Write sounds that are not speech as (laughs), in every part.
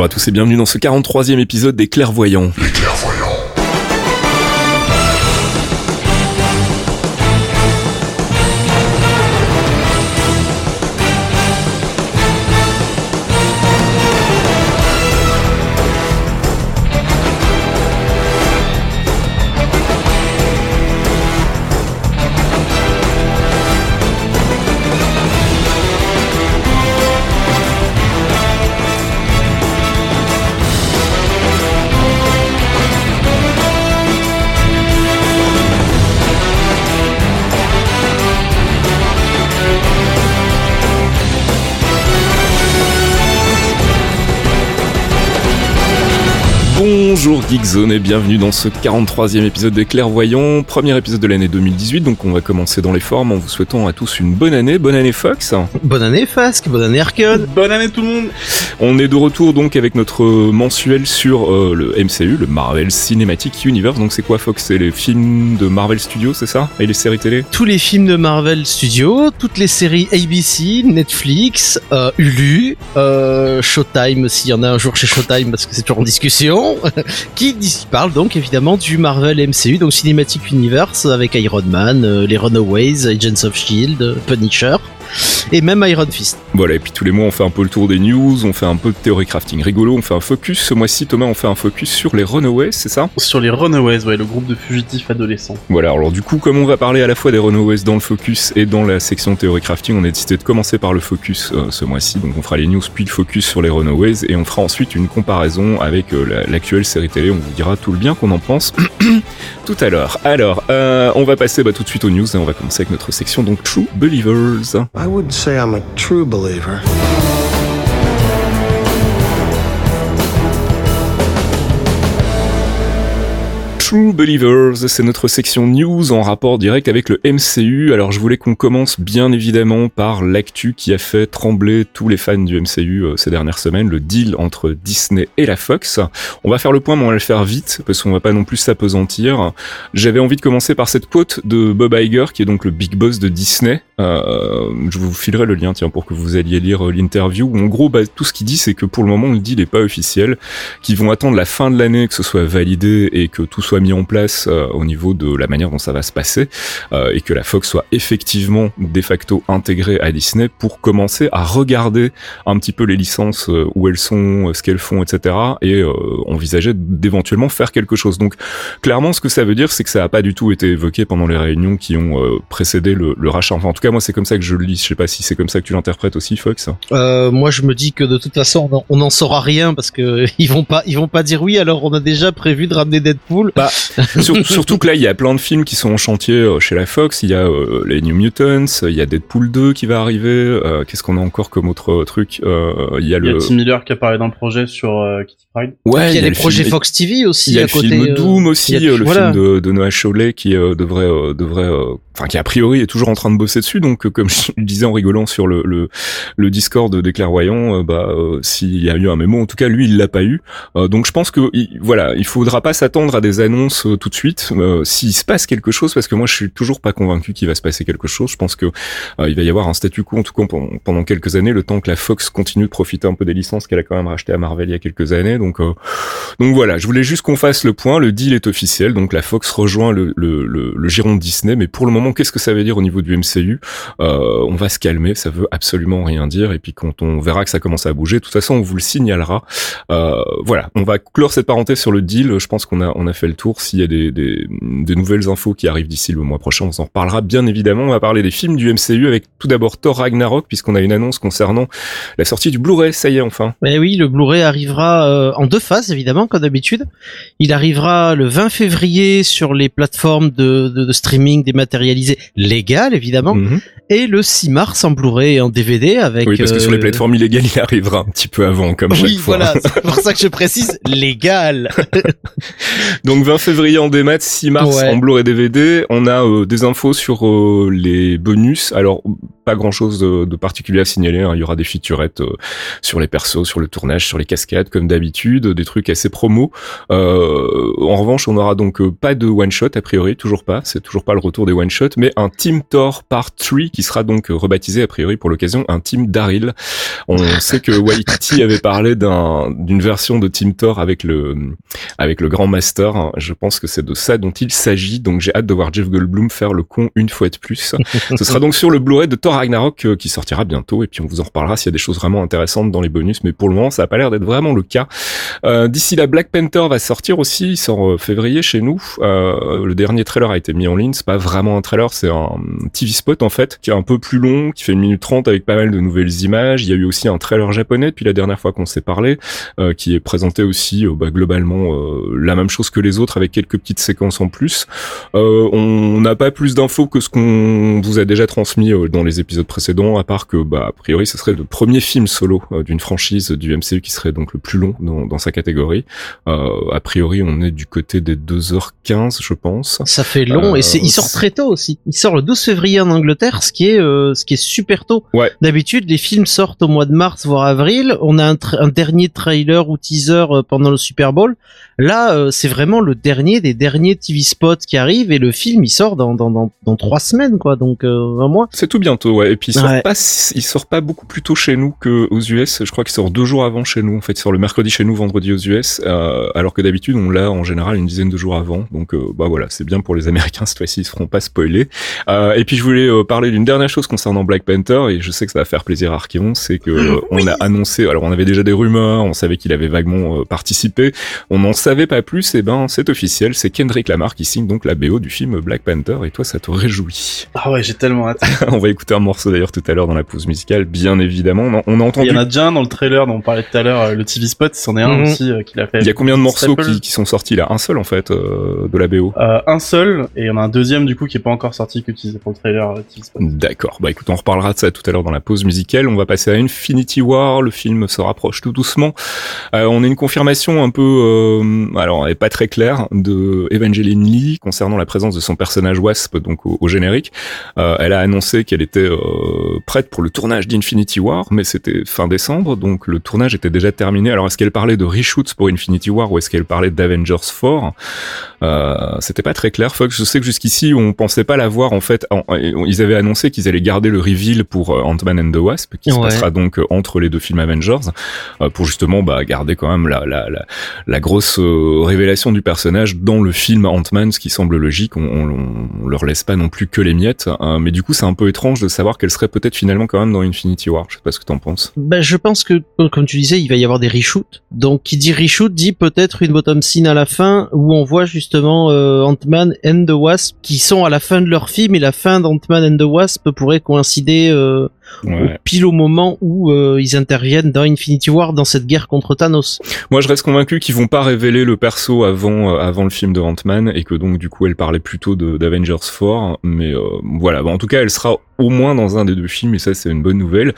Bonjour à tous et bienvenue dans ce 43e épisode des Clairvoyants. Les Clairvoyants. Geekzone et bienvenue dans ce 43e épisode des Clairvoyants, premier épisode de l'année 2018, donc on va commencer dans les formes en vous souhaitant à tous une bonne année, bonne année Fox. Bonne année Fasque, bonne année Arcade. Bonne année tout le monde. On est de retour donc avec notre mensuel sur euh, le MCU, le Marvel Cinematic Universe, donc c'est quoi Fox? C'est les films de Marvel Studios, c'est ça? Et les séries télé? Tous les films de Marvel Studios, toutes les séries ABC, Netflix, euh, Hulu, euh, Showtime s'il y en a un jour chez Showtime parce que c'est toujours en discussion (laughs) qui parle donc évidemment du Marvel MCU, donc Cinematic Universe avec Iron Man, euh, les Runaways, Agents of Shield, Punisher et même Iron Fist. Voilà, et puis tous les mois on fait un peu le tour des news, on fait un peu de théorie crafting rigolo, on fait un focus. Ce mois-ci, Thomas, on fait un focus sur les Runaways, c'est ça? Sur les Runaways, ouais, le groupe de fugitifs adolescents. Voilà, alors du coup, comme on va parler à la fois des Runaways dans le focus et dans la section théorie crafting, on a décidé de commencer par le focus euh, ce mois-ci. Donc on fera les news puis le focus sur les Runaways et on fera ensuite une comparaison avec euh, l'actuelle série télé. On vous dira tout le bien qu'on en pense (clears throat) tout à l'heure. Alors, euh, on va passer bah, tout de suite aux news et on va commencer avec notre section donc True Believers. I wouldn't say I'm a true believer. True Believers, c'est notre section news en rapport direct avec le MCU. Alors je voulais qu'on commence bien évidemment par l'actu qui a fait trembler tous les fans du MCU euh, ces dernières semaines, le deal entre Disney et la Fox. On va faire le point, mais on va le faire vite parce qu'on va pas non plus s'apesantir. J'avais envie de commencer par cette quote de Bob Iger qui est donc le big boss de Disney. Euh, je vous filerai le lien tiens pour que vous alliez lire euh, l'interview. En gros, bah, tout ce qu'il dit c'est que pour le moment le deal n'est pas officiel, qu'ils vont attendre la fin de l'année que ce soit validé et que tout soit mis en place euh, au niveau de la manière dont ça va se passer euh, et que la Fox soit effectivement de facto intégrée à Disney pour commencer à regarder un petit peu les licences euh, où elles sont, ce qu'elles font, etc. et envisager d'éventuellement faire quelque chose. Donc clairement, ce que ça veut dire, c'est que ça n'a pas du tout été évoqué pendant les réunions qui ont précédé le, rachat. Enfin, en tout cas, moi, c'est comme ça que je le lis. Je sais pas si c'est comme ça que tu l'interprètes aussi, Fox. moi, je me dis que de toute façon, on n'en saura rien parce que (laughs) ils vont pas, ils vont pas dire oui. Alors, on a déjà prévu de ramener Deadpool. Bah, surtout que là, il y a plein de films qui sont en chantier euh, chez la Fox. Il y a euh, les New Mutants, il y a Deadpool 2 qui va arriver. Euh, qu'est-ce qu'on a encore comme autre truc Il y a le. Tim Miller qui a parlé d'un projet sur Ouais, il y a, les projets Fox TV aussi. Il y a le film Doom aussi, le film de, de Noah Cholet qui devrait devrait enfin qui a priori est toujours en train de bosser dessus. Donc comme (laughs) je le disais en rigolant sur le le, le Discord des clairvoyants, bah s'il y a eu un mémo, en tout cas lui il l'a pas eu. donc je pense que voilà, il faudra pas s'attendre à des annonces euh, tout de suite euh, s'il se passe quelque chose parce que moi je suis toujours pas convaincu qu'il va se passer quelque chose. Je pense que euh, il va y avoir un statu quo en tout cas pendant, quelques années, le temps que la Fox continue de profiter un peu des licences qu'elle a quand même rachetées à Marvel il y a quelques années. Donc donc voilà, je voulais juste qu'on fasse le point. Le deal est officiel, donc la Fox rejoint le, le, le, giron de Disney. Mais pour le moment, qu'est-ce que ça veut dire au niveau du MCU On va se calmer, ça veut absolument rien dire. Et puis quand on verra que ça commence à bouger, de toute façon on vous le signalera. voilà, on va clore cette parenthèse sur le deal. Je pense qu'on a on a fait le tour s'il y a des, des, des, nouvelles infos qui arrivent d'ici le mois prochain, on s'en reparlera bien évidemment. On va parler des films du MCU avec tout d'abord Thor Ragnarok, puisqu'on a une annonce concernant la sortie du Blu-ray, ça y est enfin. Mais oui, le Blu-ray arrivera euh, en deux phases évidemment, comme d'habitude. Il arrivera le 20 février sur les plateformes de, de, de streaming dématérialisées légales évidemment, mhm. et le 6 mars en Blu-ray et en DVD avec... Oui, parce que sur les euh, plateformes illégales, il arrivera un petit peu avant, comme oui, chaque fois. voilà, (laughs) c'est pour ça que je précise légal. (laughs) Donc 20 février en démat, 6 mars en Blu-ray DVD. On a euh, des infos sur euh, les bonus. Alors pas grand chose de, particulier à signaler. Hein. Il y aura des featurettes sur les persos, sur le tournage, sur les cascades, comme d'habitude, des trucs assez promo. en revanche, on aura donc pas de one shot a priori, toujours pas. C'est toujours pas le retour des one shot, mais un Team Thor Part 3 qui sera donc rebaptisé a priori pour l'occasion un Team Daryl. On (laughs) sait que Waititi avait parlé d'un d'une version de Team Thor avec le avec le Grand Master. Je pense que c'est de ça dont il s'agit. Donc j'ai hâte de voir Jeff Goldblum faire le con une fois de plus. (laughs) Ce sera donc sur le Blu-ray de Thor Ragnarok euh, qui sortira bientôt et puis on vous en reparlera s'il y a des choses vraiment intéressantes dans les bonus. Mais pour le moment, ça a pas l'air d'être vraiment le cas. Euh, D'ici là, Black Panther va sortir aussi. Il sort euh, février chez nous. Le dernier trailer a été mis en ligne. C'est pas vraiment un trailer, c'est un TV spot en fait qui est un peu plus long, qui fait une minute trente avec pas mal de nouvelles images. Il y a eu aussi un trailer japonais depuis la dernière fois qu'on s'est parlé, qui est présenté aussi bah, globalement la même chose que les autres avec quelques petites séquences en plus. on n'a pas plus d'infos que ce qu'on vous a déjà transmis dans les épisodes précédents, à part que bah a priori ce serait le premier film solo d'une franchise du MCU qui serait donc le plus long dans, dans sa catégorie. a priori on est du côté des 2h15 je pense. Ça fait long et c'est il sort très tôt aussi. Il sort le 12 février en Angleterre, ce qui est ce qui est super tôt. Ouais. D'habitude les films sortent au mois de mars voire avril. On a un, un dernier trailer ou teaser pendant le Super Bowl. Là, euh, c'est vraiment le dernier des derniers TV spots qui arrivent et le film il sort dans dans dans, dans trois semaines quoi, donc euh, un mois. C'est tout bientôt, ouais. Et puis il sort pas, il sort pas beaucoup plus tôt chez nous que aux US. Je crois qu'il sort deux jours avant chez nous. En fait, il sort le mercredi chez nous, vendredi aux US, euh, alors que d'habitude on l'a en général une dizaine de jours avant. Donc euh, bah voilà, c'est bien pour les Américains cette fois-ci, ils seront pas spoilés. Euh, et puis je voulais parler d'une dernière chose concernant Black Panther et je sais que ça va faire plaisir à Archeon, c'est que on a annoncé. Alors on avait déjà des rumeurs, on savait qu'il avait vaguement participé, on n'en savait pas plus. Et ben c'est officiel, c'est Kendrick Lamar qui signe donc la BO du film Black Panther. Et toi, ça te réjouit Ah ouais, j'ai tellement hâte. (laughs) on va écouter un morceau d'ailleurs tout à l'heure dans la pause musicale, bien évidemment. On a, entendu. Il y en a déjà un dans le trailer dont on parlait tout à l'heure, euh, le TV spot, c'en est un mhm. aussi euh, qu'il a fait. Il y a combien de morceaux qui, qui, sont sortis là? Un seul en fait euh, de la BO. un seul et il y en a un deuxième du coup qui est pas encore sorti qu'utilisé pour le trailer TV spot. D'accord. Bah écoute, on reparlera de ça tout à l'heure dans la pause musicale. On va passer à Infinity War. Le film se rapproche tout doucement. on a une confirmation un peu, alors elle est pas très claire de Evangeline Lee concernant la présence de son personnage Wasp donc au, générique. Euh, elle a annoncé qu'elle était euh, prête pour le tournage d'Infinity War, mais c'était fin décembre, donc le tournage était déjà terminé. Alors est-ce qu'elle parlait de reshoots pour Infinity War ou est-ce qu'elle parlait d'Avengers 4 euh, C'était pas très clair. Fox, je sais que jusqu'ici on pensait pas la voir en fait. ils avaient annoncé qu'ils allaient garder le reveal pour Ant-Man and the Wasp, qui se passera donc entre les deux films Avengers, pour justement bah, garder quand même la, la, la, la grosse révélation du personnage dans le film Ant-Man, ce qui semble logique. On, on, on, leur laisse pas non plus que les miettes, hein. mais du coup c'est un peu étrange de savoir qu'elle serait peut-être finalement quand même dans Infinity War. Je sais pas ce que t'en penses. Ben je pense que comme tu disais, il va y avoir des reshoots. Donc qui dit reshoot dit peut-être une bottom scene à la fin où on voit justement euh, Ant-Man and the Wasp qui sont à la fin de leur film et la fin d'Ant-Man and the Wasp pourrait coïncider euh, pile au moment où euh, ils interviennent dans Infinity War dans cette guerre contre Thanos. Moi, je reste convaincu qu'ils vont pas révéler le perso avant euh, avant le film de Ant-Man et que donc du coup, elle parlait plutôt d'Avengers 4. Mais euh, voilà, en tout cas, elle sera au moins dans un des deux films et ça c'est une bonne nouvelle.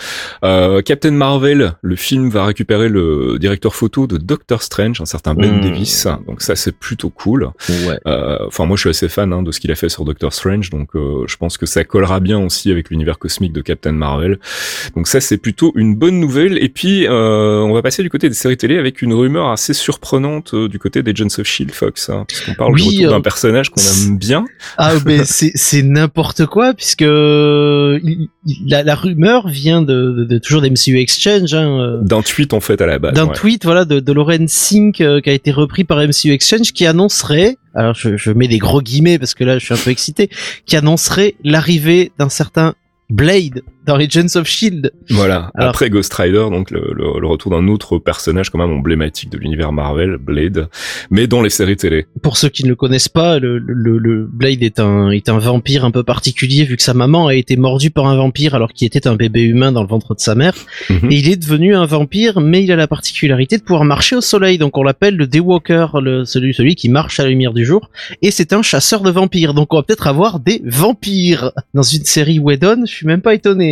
Captain Marvel, le film va récupérer le directeur photo de Doctor Strange, un certain Ben hmm. Davis. Donc ça c'est plutôt cool. Ouais. Enfin moi je suis assez fan hein, de ce qu'il a fait sur Doctor Strange, donc je pense que ça collera bien aussi avec l'univers cosmique de Captain Marvel. Donc ça c'est plutôt une bonne nouvelle. Et puis euh, on va passer du côté des séries télé avec une rumeur assez surprenante du côté des Agents of Shield Fox, hein, puisqu'on parle du retour d'un personnage qu'on aime bien. Ah (laughs) mais c'est n'importe quoi puisque euh, la, rumeur vient de, toujours d'MCU Exchange. Hein, euh. D'un tweet en fait à la base. D'un tweet voilà de, de Lauren Sink euh, qui a été repris par MCU Exchange qui annoncerait, alors je, je mets des gros guillemets parce que là je suis un peu excité, qui annoncerait l'arrivée d'un certain Blade dans of Shield. Voilà. Après Ghost Rider, donc le, le, retour d'un autre personnage quand même emblématique de l'univers Marvel, Blade, mais dans les séries télé. Pour ceux qui ne le connaissent pas, le, le, Blade est un est un vampire un peu particulier vu que sa maman a été mordue par un vampire alors qu'il était un bébé humain dans le ventre de sa mère. Mhm. Et il est devenu un vampire, mais il a la particularité de pouvoir marcher au soleil. Donc on l'appelle le Daywalker, le, celui celui qui marche à la lumière du jour. Et c'est un chasseur de vampires. Donc on va peut-être avoir des vampires dans une série Whedon. Je suis même pas étonné.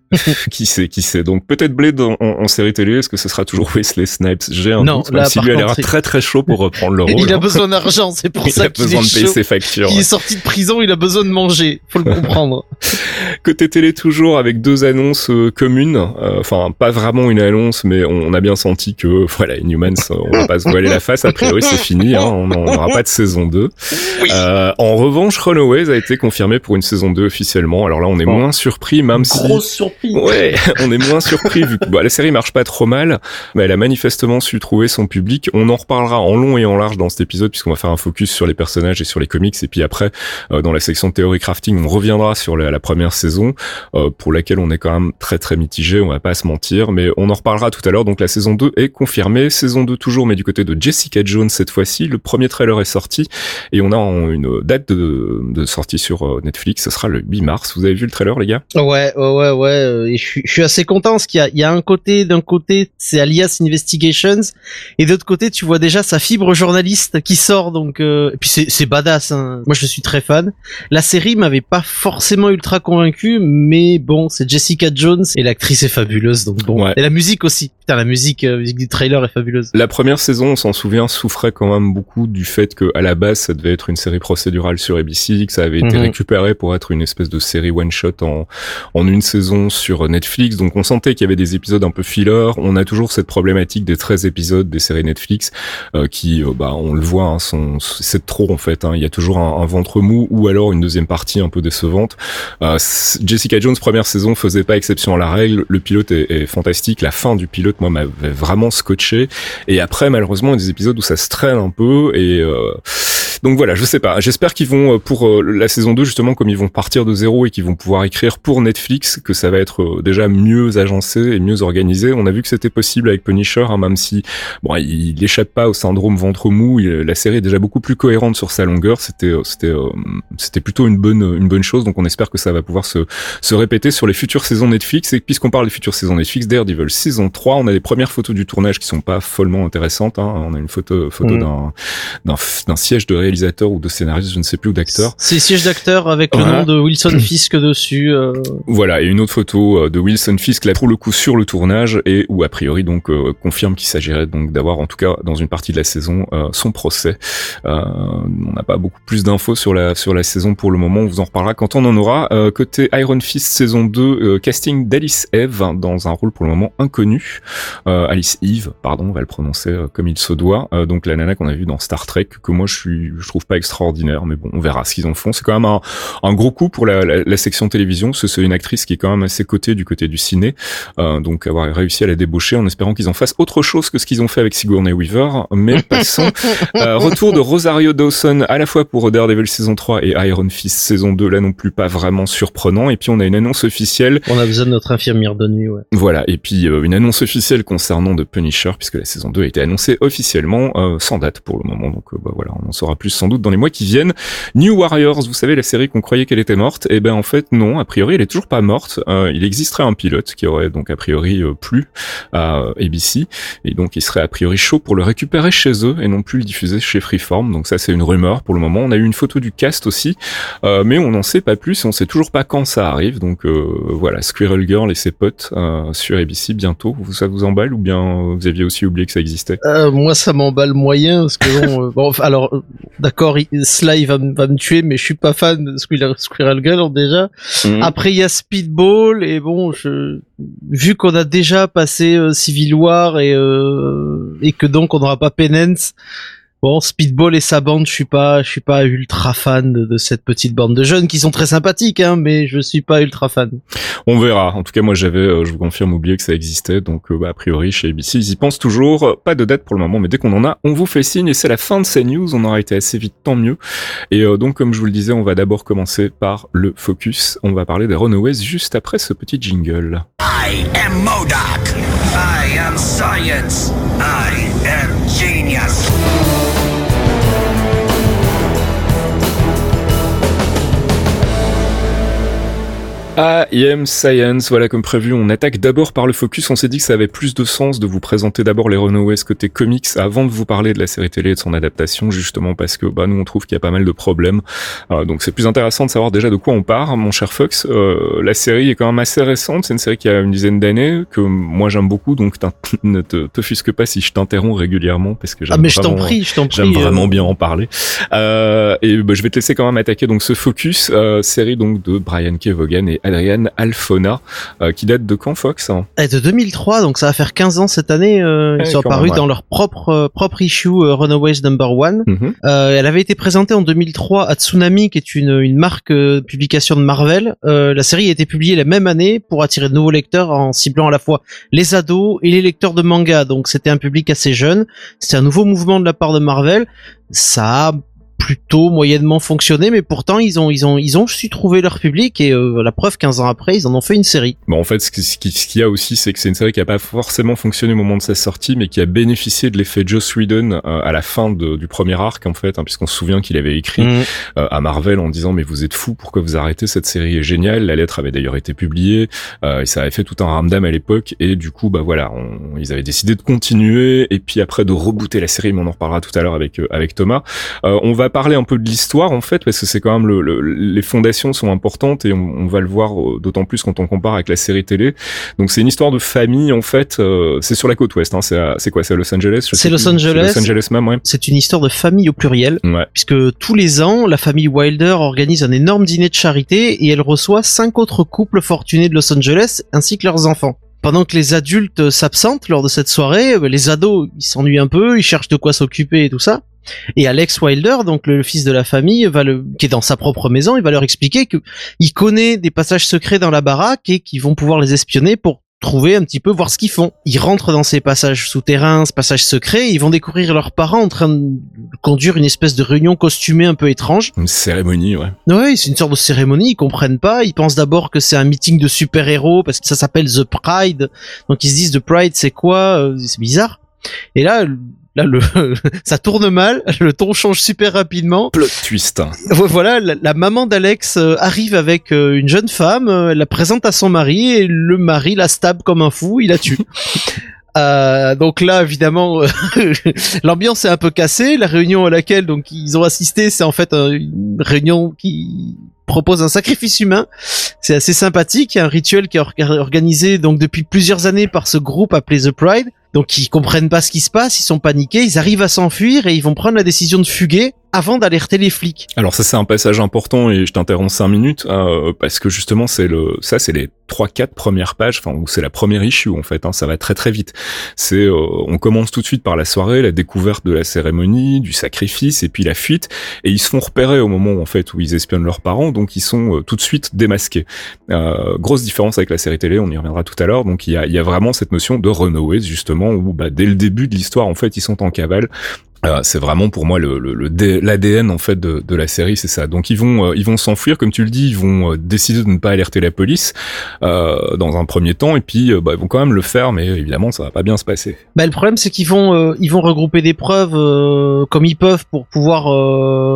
(laughs) qui sait, qui sait. Donc peut-être Blade en, série télé, est-ce que ce sera toujours Wesley Snipes? J'ai un non, doute, même si lui a l'air très très chaud pour reprendre le rôle. Il a hein. besoin d'argent, c'est pour (laughs) ça qu'il besoin de payer ses factures. Il est sorti de prison, il a besoin de manger, faut le (laughs) comprendre. Côté télé toujours avec deux annonces euh, communes, euh, enfin pas vraiment une annonce, mais on, a bien senti que voilà, Inhumans, on va pas se voiler la face. A priori, c'est fini, hein, on n'aura pas de saison 2. Euh, en revanche, Runaways a été confirmé pour une saison 2 officiellement. Alors là, on est moins surpris, même si grosse surprise. Ouais, (laughs) on est moins surpris vu que bah, la série marche pas trop mal, mais elle a manifestement su trouver son public. On en reparlera en long et en large dans cet épisode puisqu'on va faire un focus sur les personnages et sur les comics et puis après euh, dans la section de théorie crafting, on reviendra sur la, première saison euh, pour laquelle on est quand même très très mitigé, on va pas se mentir, mais on en reparlera tout à l'heure. Donc la saison 2 est confirmée, saison 2 toujours mais du côté de Jessica Jones cette fois-ci. Le premier trailer est sorti et on a une date de, de sortie sur euh, Netflix, ce sera le 8 mars. Vous avez vu le trailer les gars? Ouais, ouais, ouais, ouais. Et je suis, je suis assez content parce qu'il y a, il y a un côté, d'un côté, c'est Alias Investigations, et d'autre côté, tu vois déjà sa fibre journaliste qui sort. Donc, euh, et puis c'est, c'est badass. Hein. Moi, je suis très fan. La série m'avait pas forcément ultra convaincu, mais bon, c'est Jessica Jones et l'actrice est fabuleuse. Donc bon, et la musique aussi. Putain, la musique, euh, musique du trailer est fabuleuse. La première saison, on s'en souvient, souffrait quand même beaucoup du fait que à la base, ça devait être une série procédurale sur ABC, que ça avait été mhm. récupéré pour être une espèce de série one shot en en une saison sur Netflix. Donc on sentait qu'il y avait des épisodes un peu filler. On a toujours cette problématique des 13 épisodes des séries Netflix euh, qui, euh, bah, on le voit, hein, sont, c'est trop en fait. Hein. Il y a toujours un, ventre mou ou alors une deuxième partie un peu décevante. Euh, Jessica Jones première saison faisait pas exception à la règle. Le pilote est, est fantastique. La fin du pilote, moi, m'avait vraiment scotché. Et après, malheureusement, il y a des épisodes où ça se traîne un peu et donc voilà, je sais pas. J'espère qu'ils vont pour la saison 2 justement comme ils vont partir de zéro et qu'ils vont pouvoir écrire pour Netflix que ça va être déjà mieux agencé et mieux organisé. On a vu que c'était possible avec Punisher, hein, même si bon, il n'échappe pas au syndrome ventre mou. la série est déjà beaucoup plus cohérente sur sa longueur. C'était euh, c'était euh, c'était plutôt une bonne une bonne chose. Donc on espère que ça va pouvoir se se répéter sur les futures saisons Netflix. Et puisqu'on parle des futures saisons Netflix, Daredevil saison 3, on a les premières photos du tournage qui sont pas follement intéressantes. Hein. On a une photo photo mm. d'un d'un siège de réalisateur ou de scénariste, je ne sais plus, ou d'acteur. C'est siège d'acteur avec le nom de Wilson (clears throat) Fisk dessus. Euh... Voilà, et une autre photo de Wilson Fisk là pour le coup sur le tournage et où a priori donc euh, confirme qu'il s'agirait donc d'avoir en tout cas dans une partie de la saison euh, son procès. Euh, on n'a pas beaucoup plus d'infos sur la sur la saison pour le moment, on vous en reparlera quand on en aura. côté Iron Fist saison 2, casting d'Alice Eve dans un rôle pour le moment inconnu. Alice Eve, pardon, on va le prononcer comme il se doit. donc la nana qu'on a vue dans Star Trek que moi je suis je trouve pas extraordinaire, mais bon, on verra ce qu'ils en font. C'est quand même un, un gros coup pour la, la, la section télévision. C'est une actrice qui est quand même assez cotée du côté du ciné. Euh, donc avoir réussi à la débaucher en espérant qu'ils en fassent autre chose que ce qu'ils ont fait avec Sigourney Weaver. Mais (laughs) passons. euh, retour de Rosario Dawson à la fois pour Daredevil saison 3 et Iron Fist saison 2, là non plus pas vraiment surprenant. Et puis on a une annonce officielle. On a besoin de notre infirmière de nuit, ouais. Voilà, et puis euh, une annonce officielle concernant The Punisher, puisque la saison 2 a été annoncée officiellement, euh, sans date pour le moment. Donc bah, voilà, on en saura plus sans doute dans les mois qui viennent. New Warriors, vous savez, la série qu'on croyait qu'elle était morte, et eh ben en fait non, a priori elle est toujours pas morte. il existerait un pilote qui aurait donc a priori euh, plus à ABC et donc il serait a priori chaud pour le récupérer chez eux et non plus le diffuser chez Freeform. Donc ça c'est une rumeur pour le moment. On a eu une photo du cast aussi, euh, mais on n'en sait pas plus et on sait toujours pas quand ça arrive. Donc euh, voilà, Squirrel Girl et ses potes sur ABC bientôt. Ça vous emballe ou bien vous aviez aussi oublié que ça existait? Moi ça m'emballe moyen parce que bon, alors d'accord, Sly va, va, me tuer, mais je suis pas fan de Squirrel, Girl déjà. Mhm. Après il y a Speedball et bon, je, vu qu'on a déjà passé euh, Civil War et euh, et que donc on n'aura pas Penance. Bon, Speedball et sa bande, je suis pas, je suis pas ultra fan de, cette petite bande de jeunes qui sont très sympathiques, hein, mais je suis pas ultra fan. On verra. En tout cas, moi, j'avais, euh, je vous confirme, oublié que ça existait, donc bah, a priori chez ABC, ils y pensent toujours. Pas de date pour le moment, mais dès qu'on en a, on vous fait signe. Et c'est la fin de ces news. On aura été assez vite, tant mieux. Et donc, comme je vous le disais, on va d'abord commencer par le focus. On va parler des Runaways juste après ce petit jingle. I am. I am science. I am genius. Am Science, voilà comme prévu, on attaque d'abord par le focus, on s'est dit que ça avait plus de sens de vous présenter d'abord les Runaways côté comics avant de vous parler de la série télé et de son adaptation, justement parce que bah, nous on trouve qu'il y a pas mal de problèmes, euh, donc c'est plus intéressant de savoir déjà de quoi on part, mon cher Fox, euh, la série est quand même assez récente, c'est une série qui a une dizaine d'années, que moi j'aime beaucoup, donc (laughs) ne te, te fusque pas si je t'interromps régulièrement, parce que j'aime ah, mais je prie, je j'aime vraiment bien en parler, et bah, je vais te laisser quand même attaquer donc ce focus, série donc de Brian K. Vaughan et Adrian Alfona, euh, qui date de quand Fox hein Et De 2003, donc ça va faire 15 ans cette année. Euh, ils sont apparus dans leur propre euh, propre issue Runaways Number One. Mhm. elle avait été présentée en 2003 à Tsunami, qui est une, une marque publication de Marvel. la série a été publiée la même année pour attirer de nouveaux lecteurs en ciblant à la fois les ados et les lecteurs de manga. Donc c'était un public assez jeune. C'était un nouveau mouvement de la part de Marvel. Ça a plutôt moyennement fonctionné, mais pourtant ils ont ils ont ils ont su trouver leur public et euh, la preuve 15 ans après ils en ont fait une série. Bon en fait ce qu'il ce y a aussi c'est que c'est une série qui a pas forcément fonctionné au moment de sa sortie, mais qui a bénéficié de l'effet Joss Whedon euh, à la fin de, du premier arc en fait, hein, puisqu'on se souvient qu'il avait écrit mm. euh, à Marvel en disant mais vous êtes fous pourquoi vous arrêtez cette série? Est géniale. La lettre avait d'ailleurs été publiée et ça avait fait tout un ramdam à l'époque et du coup bah voilà on, ils avaient décidé de continuer et puis après de rebooter la série, mais on en reparlera tout à l'heure avec avec Thomas. on va parler un peu de l'histoire en fait parce que c'est quand même le, les fondations sont importantes et on, va le voir euh, d'autant plus quand on compare avec la série télé. Donc c'est une histoire de famille en fait. Euh, c'est sur la côte ouest. Hein, c'est quoi C'est Los Angeles C'est Los Angeles. Los Angeles même. Ouais. C'est une histoire de famille au pluriel. Ouais. Puisque tous les ans la famille Wilder organise un énorme dîner de charité et elle reçoit cinq autres couples fortunés de Los Angeles ainsi que leurs enfants pendant que les adultes s'absentent lors de cette soirée, les ados ils s'ennuient un peu, ils cherchent de quoi s'occuper et tout ça. Et Alex Wilder, donc le fils de la famille, va le, qui est dans sa propre maison, il va leur expliquer que il connaît des passages secrets dans la baraque et qu'ils vont pouvoir les espionner pour trouver un petit peu voir ce qu'ils font. Ils rentrent dans ces passages souterrains, ces passages secrets, et ils vont découvrir leurs parents en train de conduire une espèce de réunion costumée un peu étrange. Une cérémonie, ouais. Oui, c'est une sorte de cérémonie, ils comprennent pas, ils pensent d'abord que c'est un meeting de super-héros parce que ça s'appelle The Pride. Donc ils se disent The Pride c'est quoi? Euh, C'est bizarre. Et là, là le (laughs) ça tourne mal, le ton change super rapidement. Plot twist. Voilà, la, maman d'Alex euh, arrive avec euh, une jeune femme, euh, elle la présente à son mari et le mari la stab comme un fou, il la tue. (laughs) Euh, donc là, évidemment, (laughs) l'ambiance est un peu cassée. La réunion à laquelle donc ils ont assisté, c'est en fait une réunion qui propose un sacrifice humain. C'est assez sympathique. Il y a un rituel qui est organisé donc depuis plusieurs années par ce groupe appelé The Pride. Donc ils comprennent pas ce qui se passe, ils sont paniqués, ils arrivent à s'enfuir et ils vont prendre la décision de fuguer avant d'alerter les flics. Alors ça c'est un passage important et je t'interromps cinq minutes euh, parce que justement c'est le ça c'est les trois quatre premières pages enfin c'est la première issue en fait hein, ça va très très vite. C'est euh, on commence tout de suite par la soirée, la découverte de la cérémonie, du sacrifice et puis la fuite et ils se font repérer au moment en fait où ils espionnent leurs parents donc ils sont euh, tout de suite démasqués. grosse différence avec la série télé, on y reviendra tout à l'heure donc il y a, il y a vraiment cette notion de runaway justement où bah, dès le début de l'histoire en fait ils sont en cavale euh, c'est vraiment pour moi le, le, l'ADN en fait de, de la série, c'est ça. Donc ils vont euh, ils vont s'enfuir, comme tu le dis, ils vont euh, décider de ne pas alerter la police dans un premier temps, et puis bah, ils vont quand même le faire, mais évidemment ça va pas bien se passer. Bah, le problème c'est qu'ils vont ils vont regrouper des preuves comme ils peuvent pour pouvoir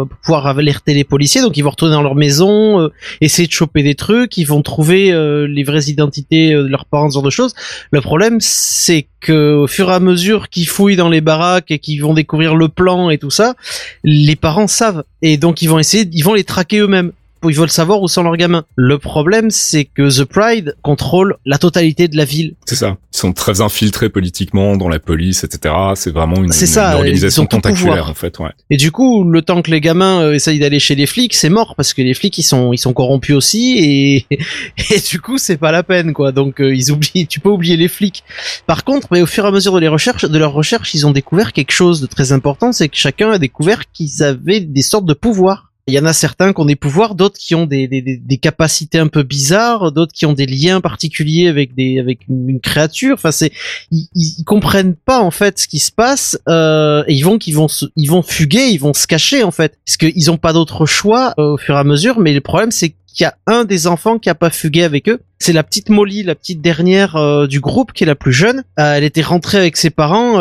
pour pouvoir alerter les policiers. Donc ils vont retourner dans leur maison, essayer de choper des trucs, ils vont trouver les vraies identités de leurs parents, ce genre de choses. Le problème c'est que au fur et à mesure qu'ils fouillent dans les baraques et qu'ils vont découvrir le plan et tout ça, les parents savent. Et donc ils vont essayer, ils vont les traquer eux-mêmes ils veulent savoir où sont leurs gamins. Le problème, c'est que The Pride contrôle la totalité de la ville. C'est ça. Ils sont très infiltrés politiquement dans la police, etc. C'est vraiment une, ça, organisation tentaculaire, en fait. Ouais. Et du coup, le temps que les gamins euh, essayent d'aller chez les flics, c'est mort parce que les flics ils sont ils sont corrompus aussi et (laughs) et du coup c'est pas la peine quoi. Donc euh, ils oublient. Tu peux oublier les flics. Par contre, mais au fur et à mesure de les recherches, de leurs recherches, ils ont découvert quelque chose de très important, c'est que chacun a découvert qu'ils avaient des sortes de pouvoirs. Il y en a certains qui ont des pouvoirs, d'autres qui ont des, des, des, capacités un peu bizarres, d'autres qui ont des liens particuliers avec des avec une, créature. Enfin, c'est ils, ils, comprennent pas en fait ce qui se passe euh, et ils vont qu'ils vont ils vont fuguer, ils vont se cacher en fait, parce qu'ils ont pas d'autre choix euh, au fur et à mesure. Mais le problème c'est qu'il y a un des enfants qui a pas fugué avec eux. C'est la petite Molly, la petite dernière euh, du groupe, qui est la plus jeune. Euh, elle était rentrée avec ses parents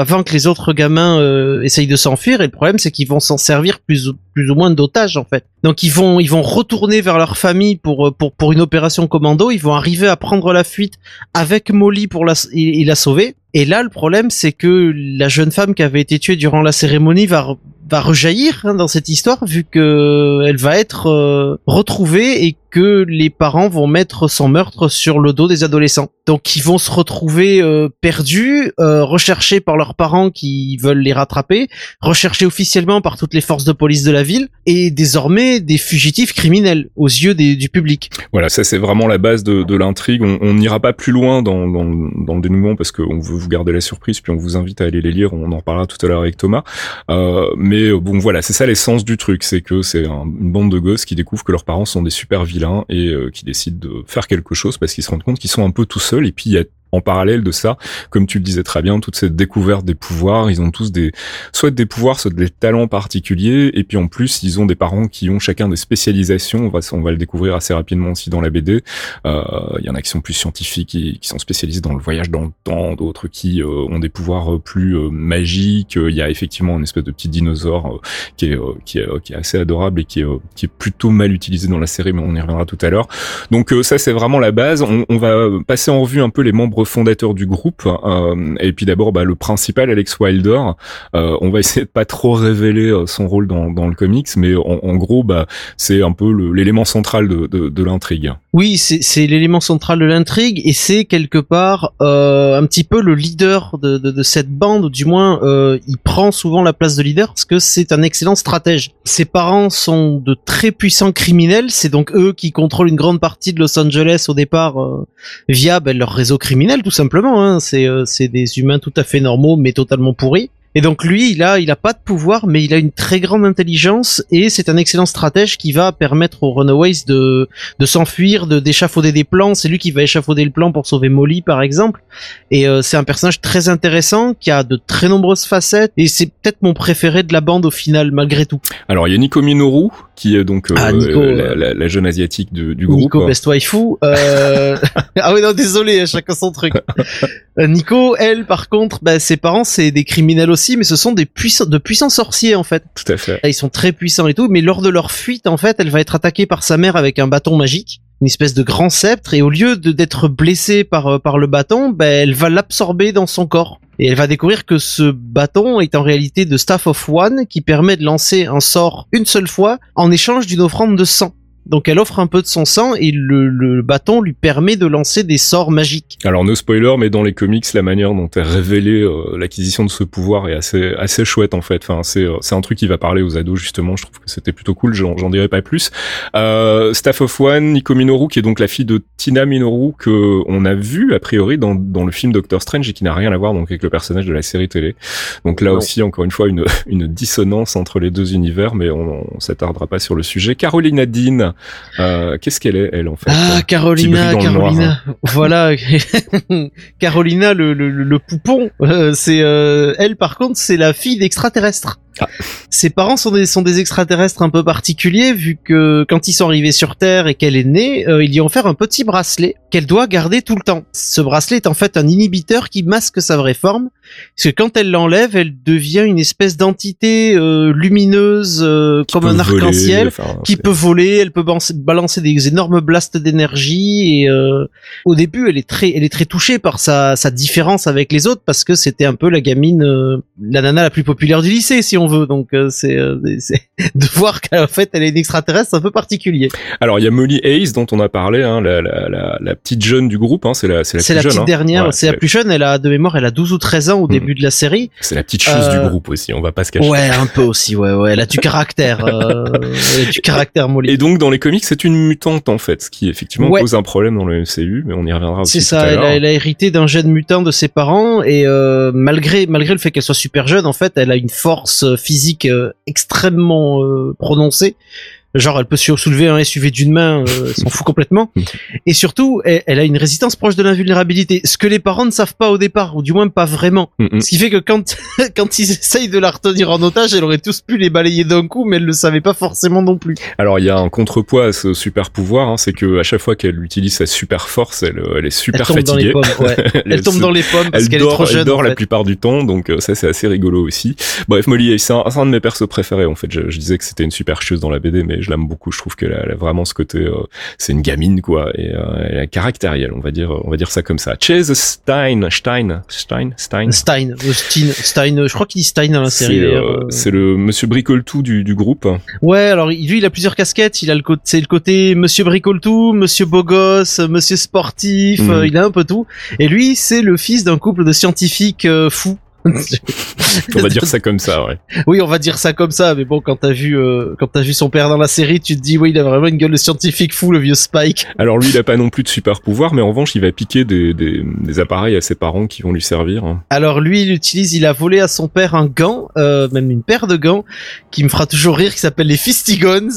avant que les autres gamins essayent de s'enfuir. Et le problème, c'est qu'ils vont s'en servir plus plus ou moins d'otages en fait. Donc ils vont ils vont retourner vers leur famille pour pour pour une opération commando. Ils vont arriver à prendre la fuite avec Molly pour la et la sauver. Et là, le problème, c'est que la jeune femme qui avait été tuée durant la cérémonie va va rejaillir hein, dans cette histoire vu que elle va être euh, retrouvée et que les parents vont mettre son meurtre sur le dos des adolescents. Donc ils vont se retrouver euh, perdus, euh, recherchés par leurs parents qui veulent les rattraper, recherchés officiellement par toutes les forces de police de la ville et désormais des fugitifs criminels aux yeux du public. Voilà, ça c'est vraiment la base de, de l'intrigue. On n'ira pas plus loin dans, dans, dans le dénouement parce qu'on veut vous garder la surprise, puis on vous invite à aller les lire. On en reparlera tout à l'heure avec Thomas. Euh, mais bon, voilà, c'est ça l'essence du truc, c'est que c'est une bande de gosses qui découvrent que leurs parents sont des super vilains et euh, qui décident de faire quelque chose parce qu'ils se rendent compte qu'ils sont un peu tout seuls et puis il y a en parallèle de ça, comme tu le disais très bien, toute cette découverte des pouvoirs, ils ont tous des, soit des pouvoirs, soit des talents particuliers, et puis en plus, ils ont des parents qui ont chacun des spécialisations, on va, on va le découvrir assez rapidement aussi dans la BD, euh, il y en a qui sont plus scientifiques, et, qui sont spécialisés dans le voyage dans le temps, d'autres qui euh, ont des pouvoirs plus euh, magiques, il y a effectivement une espèce de petit dinosaure qui, est, qui, est, qui est assez adorable et qui est, qui est plutôt mal utilisé dans la série, mais on y reviendra tout à l'heure. Donc ça, c'est vraiment la base, on, on va passer en revue un peu les membres fondateur du groupe. Euh, et puis d'abord, bah, le principal, Alex Wilder. Euh, on va essayer de pas trop révéler euh, son rôle dans, le comics, mais en, gros, bah, c'est un peu l'élément central de, l'intrigue. Oui, c'est l'élément central de l'intrigue et c'est quelque part un petit peu le leader de, cette bande, du moins il prend souvent la place de leader parce que c'est un excellent stratège. Ses parents sont de très puissants criminels, c'est donc eux qui contrôlent une grande partie de Los Angeles au départ via ben, leur réseau criminel tout simplement. Hein. C'est euh, des humains tout à fait normaux mais totalement pourris. Et donc lui, il a, il a pas de pouvoir, mais il a une très grande intelligence et c'est un excellent stratège qui va permettre aux Runaways de, de s'enfuir, de d'échafauder des plans. C'est lui qui va échafauder le plan pour sauver Molly, par exemple. Et euh, c'est un personnage très intéressant qui a de très nombreuses facettes et c'est peut-être mon préféré de la bande au final, malgré tout. Alors il y a Nico Minoru qui est donc euh, ah, euh, la, la, jeune asiatique du, du groupe. Nico Best Waifu. (laughs) ah oui non désolé, chacun son truc. Nico, elle par contre, bah, ses parents c'est des criminels aussi mais ce sont des puissants, de puissants sorciers en fait. Tout à fait. Ils sont très puissants et tout, mais lors de leur fuite, en fait, elle va être attaquée par sa mère avec un bâton magique, une espèce de grand sceptre, et au lieu d'être blessée par euh, par le bâton, ben elle va l'absorber dans son corps. Et elle va découvrir que ce bâton est en réalité de Staff of One qui permet de lancer un sort une seule fois en échange d'une offrande de sang. Donc elle offre un peu de son sang et le, bâton lui permet de lancer des sorts magiques. Alors no spoiler, mais dans les comics, la manière dont est révélée euh, l'acquisition de ce pouvoir est assez assez chouette en fait. Enfin c'est euh, c'est un truc qui va parler aux ados justement. Je trouve que c'était plutôt cool. J'en dirai pas plus. Euh, Staff of One, Nico Minoru, qui est donc la fille de Tina Minoru que on a vu a priori dans dans le film Doctor Strange et qui n'a rien à voir donc avec le personnage de la série télé. Donc là aussi encore une fois une (laughs) une dissonance entre les deux univers, mais on, on s'attardera pas sur le sujet. Carolina Dean euh, qu'est-ce qu'elle est, elle, en fait Ah, Carolina, Carolina. (laughs) voilà. (laughs) Carolina, le, le, le poupon. Euh, c'est euh, elle, par contre, c'est la fille d'extraterrestres. Ah. Ses parents sont des, sont des extraterrestres un peu particuliers vu que quand ils sont arrivés sur Terre et qu'elle est née, euh, ils lui ont offert un petit bracelet qu'elle doit garder tout le temps. Ce bracelet est en fait un inhibiteur qui masque sa vraie forme, parce que quand elle l'enlève, elle devient une espèce d'entité euh, lumineuse euh, comme un arc-en-ciel qui peut voler, elle peut balancer des énormes blasts d'énergie et au début, elle est très elle est très touchée par sa, sa différence avec les autres parce que c'était un peu la gamine la nana la plus populaire du lycée si on veut. Donc euh, c'est euh, (laughs) de voir qu'en fait elle est une extraterrestre, un peu particulier. Alors il y a Molly Hayes dont on a parlé, hein, la, la, la, la, petite jeune du groupe, hein, c'est la c'est la, plus la jeune, petite hein. dernière, c'est la plus jeune. Elle a de mémoire, elle a 12 ou 13 ans au hmm. début de la série. C'est la petite chose du euh, groupe aussi, on va pas se cacher. Ouais, un peu aussi, ouais, ouais. Elle a du caractère, elle a du (laughs) caractère Molly. Et donc dans les comics, c'est une mutante en fait, ce qui effectivement pose un problème dans le MCU, mais on y reviendra aussi. C'est ça, elle a, elle a, hérité d'un gène mutant de ses parents et malgré malgré le fait qu'elle soit super jeune, en fait, elle a une force physique euh, extrêmement euh, prononcée Genre, elle peut soulever un SUV d'une main, euh, s'en fout complètement. Et surtout, elle, a une résistance proche de l'invulnérabilité, ce que les parents ne savent pas au départ, ou du moins pas vraiment. Ce qui fait que quand (laughs) quand ils essayent de la retenir en otage, elle aurait tous pu les balayer d'un coup, mais elle le savait pas forcément non plus. Alors il y a un contrepoids à ce super pouvoir, hein, c'est que à chaque fois qu'elle utilise sa super force, elle, elle est super elle tombe fatiguée. Dans les pommes, ouais. (laughs) elle, tombe dans les pommes parce qu'elle est trop jeune. Elle dort la plupart du temps, donc euh, ça c'est assez rigolo aussi. Bref, Molly, c'est un, un, de mes persos préférés en fait. Je, je disais que c'était une super chose dans la BD, mais je l'aime beaucoup. Je trouve qu'elle a, vraiment ce côté, euh, c'est une gamine quoi, et euh, elle est caractérielle, on va dire, on va dire ça comme ça. Chase Stein, Stein, Stein, Stein, Stein, Stein, Stein. Je crois qu'il dit Stein dans la série. C'est le Monsieur Bricole tout du, du groupe. Ouais, alors lui il a plusieurs casquettes. Il a le côté, c'est le côté Monsieur Bricole tout, Monsieur beau gosse, Monsieur sportif. Mhm. il a un peu tout. Et lui c'est le fils d'un couple de scientifiques fous on va dire ça comme ça, ouais. Oui, on va dire ça comme ça, mais bon, quand t'as vu, euh, quand t'as vu son père dans la série, tu te dis, oui, il a vraiment une gueule de scientifique fou, le vieux Spike. Alors lui, il a pas non plus de super pouvoir, mais en revanche, il va piquer des, des, des appareils à ses parents qui vont lui servir. Hein. Alors lui, il utilise, il a volé à son père un gant, euh, même une paire de gants, qui me fera toujours rire, qui s'appelle les Fistigons,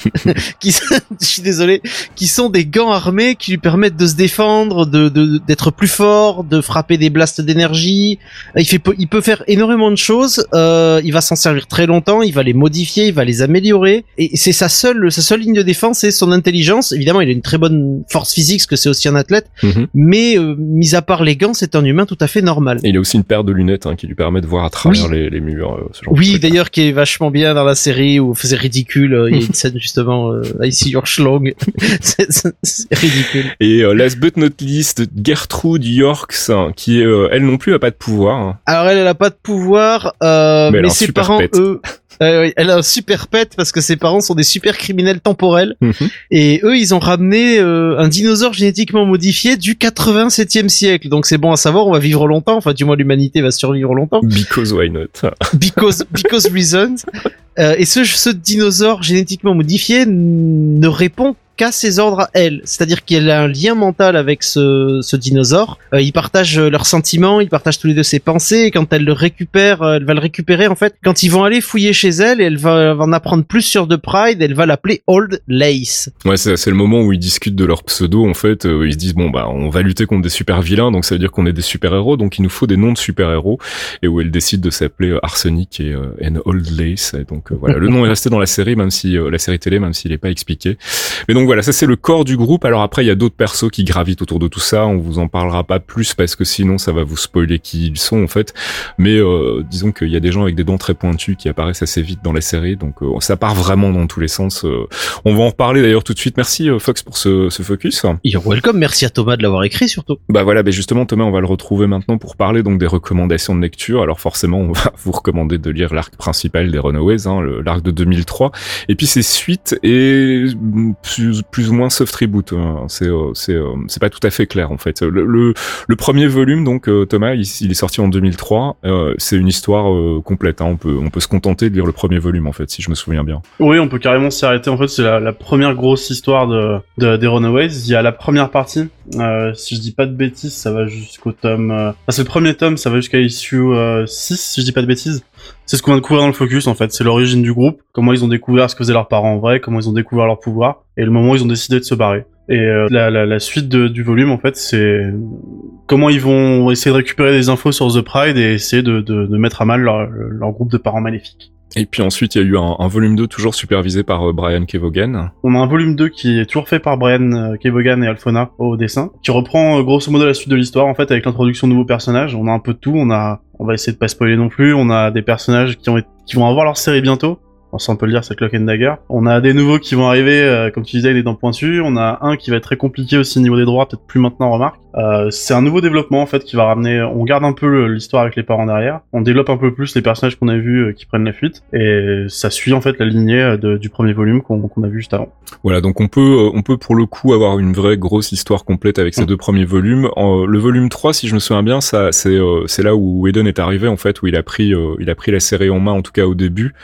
(laughs) qui, (laughs) je suis désolé, qui sont des gants armés qui lui permettent de se défendre, de d'être plus fort, de frapper des blasts d'énergie. Il fait il peut faire énormément de choses. Euh, il va s'en servir très longtemps. Il va les modifier, il va les améliorer. Et c'est sa seule, sa seule ligne de défense, c'est son intelligence. Évidemment, il a une très bonne force physique, parce que c'est aussi un athlète. Mhm. Mais euh, mis à part les gants, c'est un humain tout à fait normal. Et il a aussi une paire de lunettes hein, qui lui permet de voir à travers les, les, murs. Euh, ce genre oui, d'ailleurs, qui est vachement bien dans la série où faisait ridicule. il y a une (laughs) scène justement euh, ici your schlong. (laughs) c'est ridicule. Et last but not least, Gertrude Yorks, hein, qui elle non plus a pas de pouvoir. Hein. Alors elle, elle a pas de pouvoir, euh, mais, ses parents, eux, (laughs) euh, elle a un super pet parce que ses parents sont des super criminels temporels. Mhm. et eux ils ont ramené euh, un dinosaure génétiquement modifié du 87e siècle. Donc c'est bon à savoir on va vivre longtemps. Enfin du moins l'humanité va survivre longtemps. Because why not? (laughs) Because because reasons. Euh, et ce, ce dinosaure génétiquement modifié ne répond qu'à ses ordres elle. C'est-à-dire qu'elle a un lien mental avec ce, ce dinosaure. Euh, ils partagent leurs sentiments, ils partagent tous les deux ses pensées. Et quand elle le récupère, euh, elle va le récupérer en fait. Quand ils vont aller fouiller chez elle, elle va, en apprendre plus sur The Pride. Elle va l'appeler Old Lace. Ouais, c'est le moment où ils discutent de leur pseudo en fait. Euh, ils se disent bon bah on va lutter contre des super vilains, donc ça veut dire qu'on est des super héros, donc il nous faut des noms de super héros. Et où elle décide de s'appeler Arsenic et and Old Lace. Et donc voilà, le nom est resté dans la série, même si la série télé, même s'il n'est pas expliqué. Mais donc voilà, ça c'est le corps du groupe. Alors après, il y a d'autres persos qui gravitent autour de tout ça. On vous en parlera pas plus parce que sinon ça va vous spoiler qui ils sont en fait. Mais euh, disons qu'il y a des gens avec des dents très pointues qui apparaissent assez vite dans la série, donc euh, ça part vraiment dans tous les sens. Euh. on va en reparler d'ailleurs tout de suite. Merci Fox pour ce, ce focus. You're welcome. Merci à Thomas de l'avoir écrit surtout. Bah voilà, mais justement Thomas, on va le retrouver maintenant pour parler donc des recommandations de lecture. Alors forcément, on va (laughs) vous recommander de lire l'arc principal des Runaways, hein, l'arc de 2003, et puis ses suites et plus, plus ou moins soft reboot. Hein. C'est euh, euh, c'est pas tout à fait clair en fait. Le premier volume donc euh, Thomas, il, est sorti en 2003. c'est une histoire complète. Hein. On peut se contenter de lire le premier volume en fait, si je me souviens bien. Oui, on peut carrément s'y arrêter. En fait, c'est la, première grosse histoire de, de des Runaways. Il y a la première partie. si je dis pas de bêtises, ça va jusqu'au tome. c'est le premier tome, ça va jusqu'à issue 6, si je dis pas de bêtises. C'est ce qu'on va découvrir dans le focus en fait, c'est l'origine du groupe, comment ils ont découvert ce que faisaient leurs parents en vrai, comment ils ont découvert leur pouvoir, et le moment où ils ont décidé de se barrer. Et euh, la, suite du volume en fait, c'est comment ils vont essayer de récupérer des infos sur The Pride et essayer de mettre à mal leur, leur groupe de parents maléfiques. Et puis ensuite, il y a eu un, volume 2 toujours supervisé par euh, Brian Kevogan. On a un volume 2 qui est toujours fait par Brian euh, Kevogan et Alphona au dessin, qui reprend grosso modo la suite de l'histoire en fait avec l'introduction de nouveaux personnages. On a un peu de tout, on a on va essayer de pas spoiler non plus, on a des personnages qui ont qui vont avoir leur série bientôt. Alors ça on peut le dire, c'est Clock and Dagger. On a des nouveaux qui vont arriver, euh, comme tu disais, les dents pointues. On a un qui va être très compliqué aussi au niveau des droits, peut-être plus maintenant, remarque. Euh, c'est un nouveau développement en fait qui va ramener. On garde un peu l'histoire avec les parents derrière. On développe un peu plus les personnages qu'on a vus euh, qui prennent la fuite et ça suit en fait la lignée euh, du premier volume qu'on a vu juste avant. Voilà, donc on peut on peut pour le coup avoir une vraie grosse histoire complète avec ces mm. deux premiers volumes. le volume 3, si je me souviens bien, ça c'est c'est là où Eden est arrivé en fait où il a pris il a pris la série en main en tout cas au début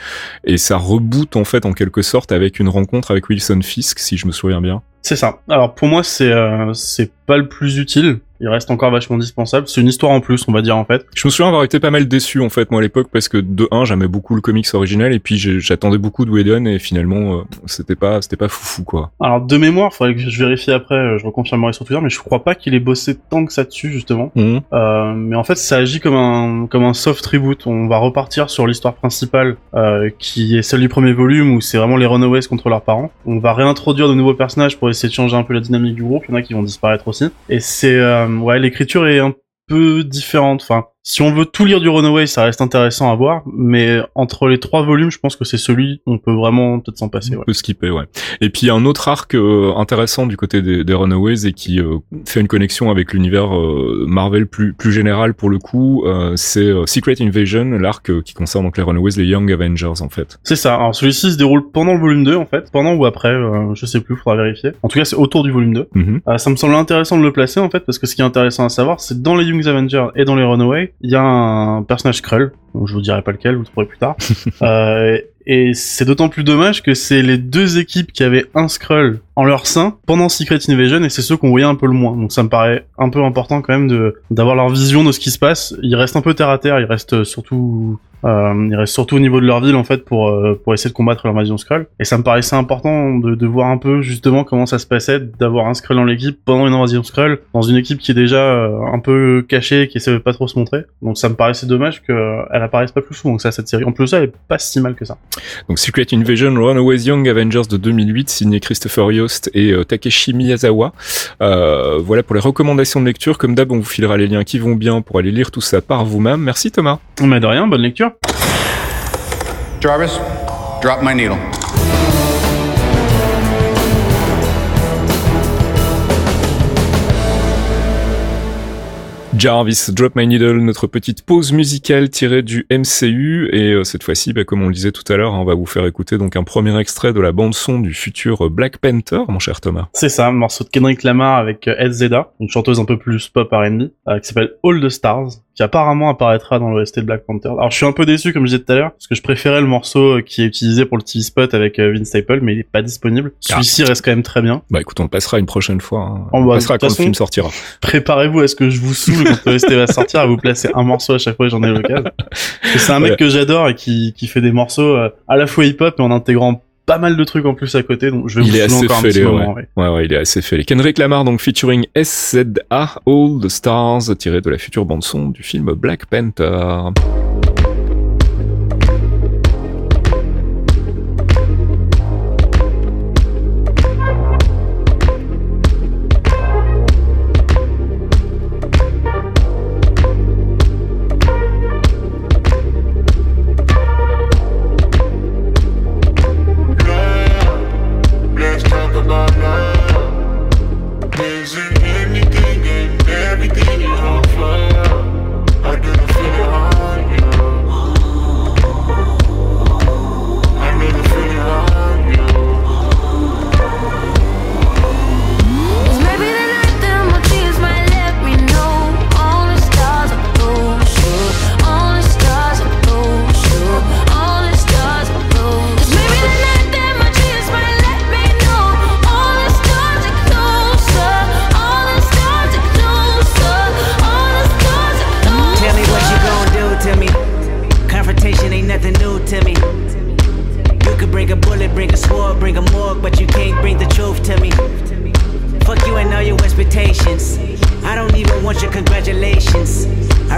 et ça reboot en fait en quelque sorte avec une rencontre avec Wilson Fisk si je me souviens bien. C'est ça. Alors pour moi c'est euh, c'est pas le plus utile. Il reste encore vachement dispensable. C'est une histoire en plus, on va dire en fait. Je me souviens avoir été pas mal déçu en fait moi à l'époque parce que de 1 j'aimais beaucoup le comics original et puis j'attendais beaucoup de Whedon et finalement euh, c'était pas c'était pas foufou quoi. Alors de mémoire, faudrait que je vérifie après, euh, je reconfirmerai sur Twitter, mais je crois pas qu'il ait bossé tant que ça dessus justement. Mmh. Euh, mais en fait ça agit comme un comme un soft reboot. On va repartir sur l'histoire principale euh, qui est celle du premier volume où c'est vraiment les Runaways contre leurs parents. On va réintroduire de nouveaux personnages pour essayer de changer un peu la dynamique du groupe. Il y en a qui vont disparaître aussi. Et c'est euh, ouais l'écriture est un peu différente. Enfin, si on veut tout lire du Runaway, ça reste intéressant à voir, mais entre les trois volumes, je pense que c'est celui on peut vraiment peut-être s'en passer. On peut skipper, ouais. Et puis un autre arc euh, intéressant du côté des, des Runaways et qui euh, fait une connexion avec l'univers euh, Marvel plus plus général pour le coup, c'est Secret Invasion, l'arc qui concerne donc les Runaways, les Young Avengers en fait. C'est ça. Alors celui-ci se déroule pendant le volume 2 en fait, pendant ou après, je sais plus, faudra vérifier. En tout cas, c'est autour du volume 2. Mm-hmm. ça me semble intéressant de le placer en fait parce que ce qui est intéressant à savoir, c'est dans les Young Avengers et dans les Runaways, il y a un personnage Skrull, donc je vous dirai pas lequel, vous le trouverez plus tard. (laughs) euh, et c'est d'autant plus dommage que c'est les deux équipes qui avaient un Skrull en leur sein pendant Secret Invasion et c'est ceux qu'on voyait un peu le moins. Donc ça me paraît un peu important quand même de d'avoir leur vision de ce qui se passe. Ils restent un peu terre à terre, ils restent surtout euh, ils restent surtout au niveau de leur ville en fait pour euh, pour essayer de combattre l'invasion Skrull. Et ça me paraissait important de, de voir un peu justement comment ça se passait d'avoir un Skrull dans l'équipe pendant une invasion Skrull dans une équipe qui est déjà euh, un peu cachée, qui essaie pas trop se montrer. Donc ça me paraissait dommage qu'elle apparaisse pas plus souvent que ça cette série. En plus ça, elle est pas si mal que ça. Donc Secret Invasion, Runaways Young Avengers de 2008, signé Christopher Yost et euh, Takeshi Miyazawa. Voilà pour les recommandations de lecture. Comme d'hab, on vous filera les liens qui vont bien pour aller lire tout ça par vous-même. Merci Thomas. Mais de rien, bonne lecture. Jarvis, drop my needle. Jarvis, Drop My Needle, notre petite pause musicale tirée du MCU et euh, cette fois-ci, bah, comme on le disait tout à l'heure, on va vous faire écouter donc un premier extrait de la bande son du futur Black Panther, mon cher Thomas. C'est ça, un morceau de Kendrick Lamar avec euh, Ed Zeda, une chanteuse un peu plus pop R&B, euh, qui s'appelle All the Stars qui apparemment apparaîtra dans l'OST de Black Panther. Alors je suis un peu déçu comme je disais tout à l'heure parce que je préférais le morceau qui est utilisé pour le TV spot avec Vince Staple mais il est pas disponible. Ah. Celui-ci reste quand même très bien. Bah écoute, on le passera une prochaine fois. Hein. On, le passera quand le film sortira. Préparez-vous à ce que je vous saoule quand l'OST va sortir à vous placer un morceau à chaque fois que j'en ai l'occasion. (laughs) C'est un mec que j'adore et qui, qui fait des morceaux à la fois hip-hop mais en intégrant pas mal de trucs en plus à côté, donc je vais il vous est assez encore fêlé, un petit moment. Ouais. ouais. ouais, il est assez fêlé. Kendrick Lamar, donc featuring SZA, All the Stars, tiré de la future bande son du film Black Panther.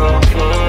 oh floor.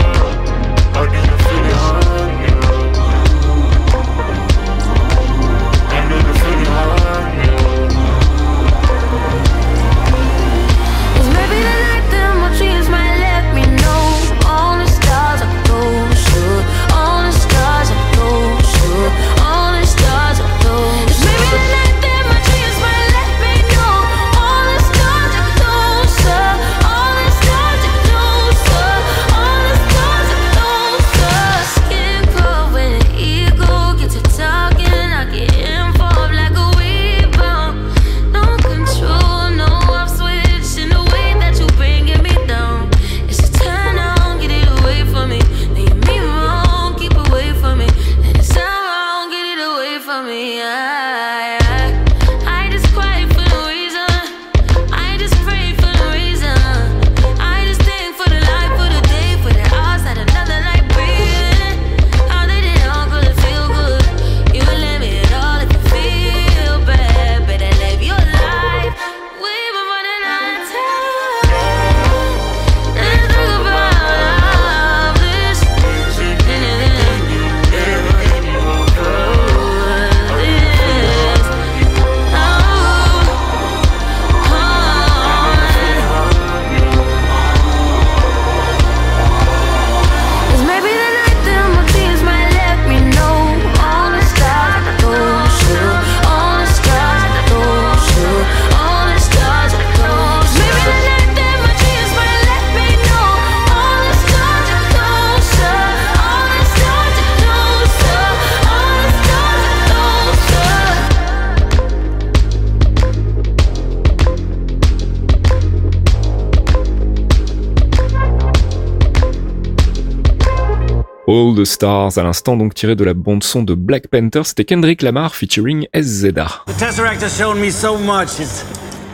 All the Stars à l'instant donc tiré de la bande son de Black Panther, c'était Kendrick Lamar featuring SZA. The Tesseract has shown me so much. It's,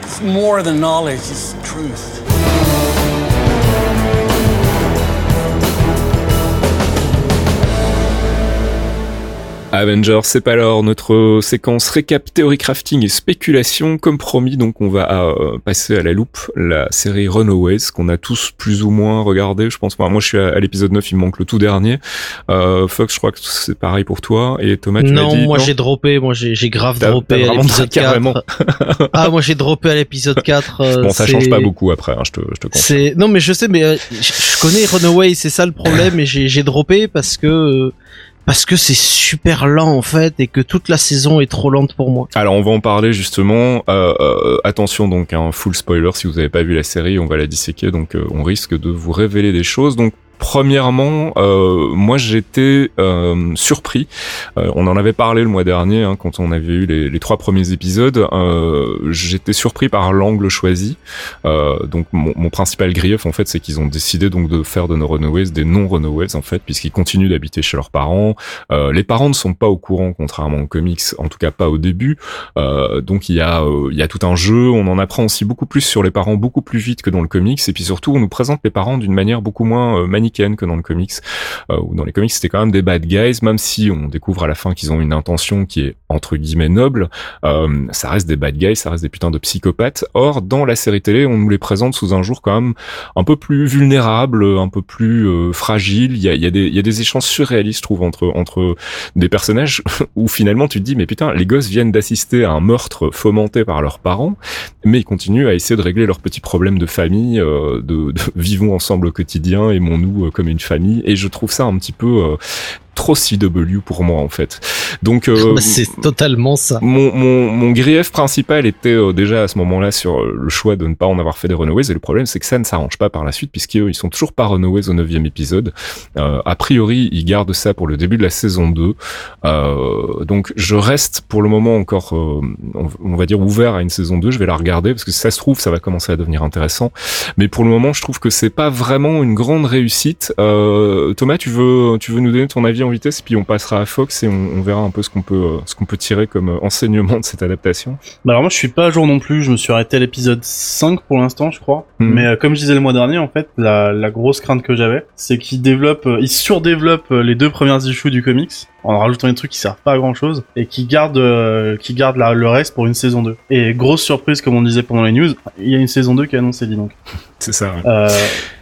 it's more than knowledge, it's truth. Avengers, c'est pas l'heure, notre séquence récap, théorie crafting et spéculation. Comme promis, donc on va euh, passer à la loupe la série Runaways qu'on a tous plus ou moins regardé. Je pense, moi, moi je suis à, l'épisode 9, il me manque le tout dernier. Euh, Fox, je crois que c'est pareil pour toi. Et Thomas, tu non, dit, moi j'ai droppé, moi j'ai grave droppé à l'épisode (laughs) 4. ah, moi j'ai droppé à l'épisode 4. Euh, bon, ça change pas beaucoup après, hein, je te, je te Non, mais je sais, mais euh, je connais Runaways, c'est ça le problème, et j'ai droppé parce que parce que c'est super lent en fait et que toute la saison est trop lente pour moi. Alors on va en parler justement. Euh, euh, attention donc un full spoiler si vous n'avez pas vu la série, on va la disséquer donc euh, on risque de vous révéler des choses. Donc Premièrement, euh, moi j'étais euh, surpris. Euh, on en avait parlé le mois dernier hein, quand on avait eu les, trois premiers épisodes. Euh, j'étais surpris par l'angle choisi. Euh, donc mon, mon, principal grief en fait, c'est qu'ils ont décidé donc de faire de nos Runaways des non Runaways en fait, puisqu'ils continuent d'habiter chez leurs parents. les parents ne sont pas au courant, contrairement aux comics, en tout cas pas au début. donc il y a il y a tout un jeu. On en apprend aussi beaucoup plus sur les parents beaucoup plus vite que dans le comics. Et puis surtout, on nous présente les parents d'une manière beaucoup moins que dans le comics. Euh, ou dans les comics, c'était quand même des bad guys, même si on découvre à la fin qu'ils ont une intention qui est entre guillemets noble. Euh, ça reste des bad guys, ça reste des putains de psychopathes. Or, dans la série télé, on nous les présente sous un jour quand même un peu plus vulnérable, un peu plus euh, fragile. Il y a, y, a y a des échanges surréalistes, je trouve, entre entre des personnages (laughs) où finalement tu te dis mais putain, les gosses viennent d'assister à un meurtre fomenté par leurs parents, mais ils continuent à essayer de régler leurs petits problèmes de famille, de, de (laughs) vivons ensemble au quotidien, aimons-nous euh, comme une famille. Et je trouve ça un petit peu euh, trop CW pour moi en fait. Donc euh, bah, c'est totalement ça. Mon, mon, mon grief principal était euh, déjà à ce moment-là sur euh, le choix de ne pas en avoir fait des Runaways et le problème c'est que ça ne s'arrange pas par la suite puisqu'ils sont toujours pas Runaways au neuvième épisode. Euh, a priori ils gardent ça pour le début de la saison 2. donc je reste pour le moment encore on, va dire ouvert à une saison 2. Je vais la regarder parce que si ça se trouve ça va commencer à devenir intéressant. Mais pour le moment je trouve que c'est pas vraiment une grande réussite. Thomas tu veux tu veux nous donner ton avis en vitesse, puis on passera à Fox et on, verra un peu ce qu'on peut, euh, ce qu'on peut tirer comme euh, enseignement de cette adaptation. Bah alors moi je suis pas à jour non plus, je me suis arrêté à l'épisode 5 pour l'instant je crois. Hmm. Mais euh, comme je disais le mois dernier en fait, la, la grosse crainte que j'avais, c'est qu'il développe, il surdéveloppe les deux premières issues du comics en rajoutant des trucs qui servent pas à grand chose et qui gardent qui gardent le reste pour une saison 2. Et grosse surprise comme on disait pendant les news, il y a une saison 2 qui est annoncée dis donc. (laughs) C'est ça. Euh,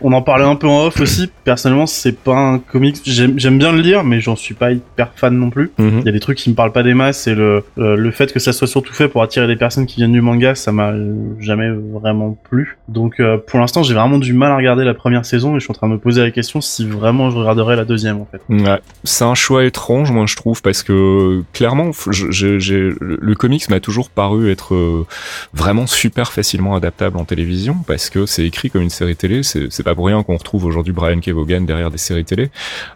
on en parlait un peu en off aussi. Personnellement, c'est pas un comics. J'aime bien le lire, mais j'en suis pas hyper fan non plus. Mhm. Il y a des trucs qui me parlent pas des masses et le euh, le fait que ça soit surtout fait pour attirer des personnes qui viennent du manga, ça m'a jamais vraiment plu. Donc euh, pour l'instant, j'ai vraiment du mal à regarder la première saison et je suis en train de me poser la question si vraiment je regarderai la deuxième en fait. Ouais, c'est un choix étrange, moi je trouve, parce que clairement, le comics m'a toujours paru être euh, vraiment super facilement adaptable en télévision parce que c'est écrit comme une série télé. C'est pas pour rien qu'on retrouve aujourd'hui Brian Kevogan derrière des séries télé.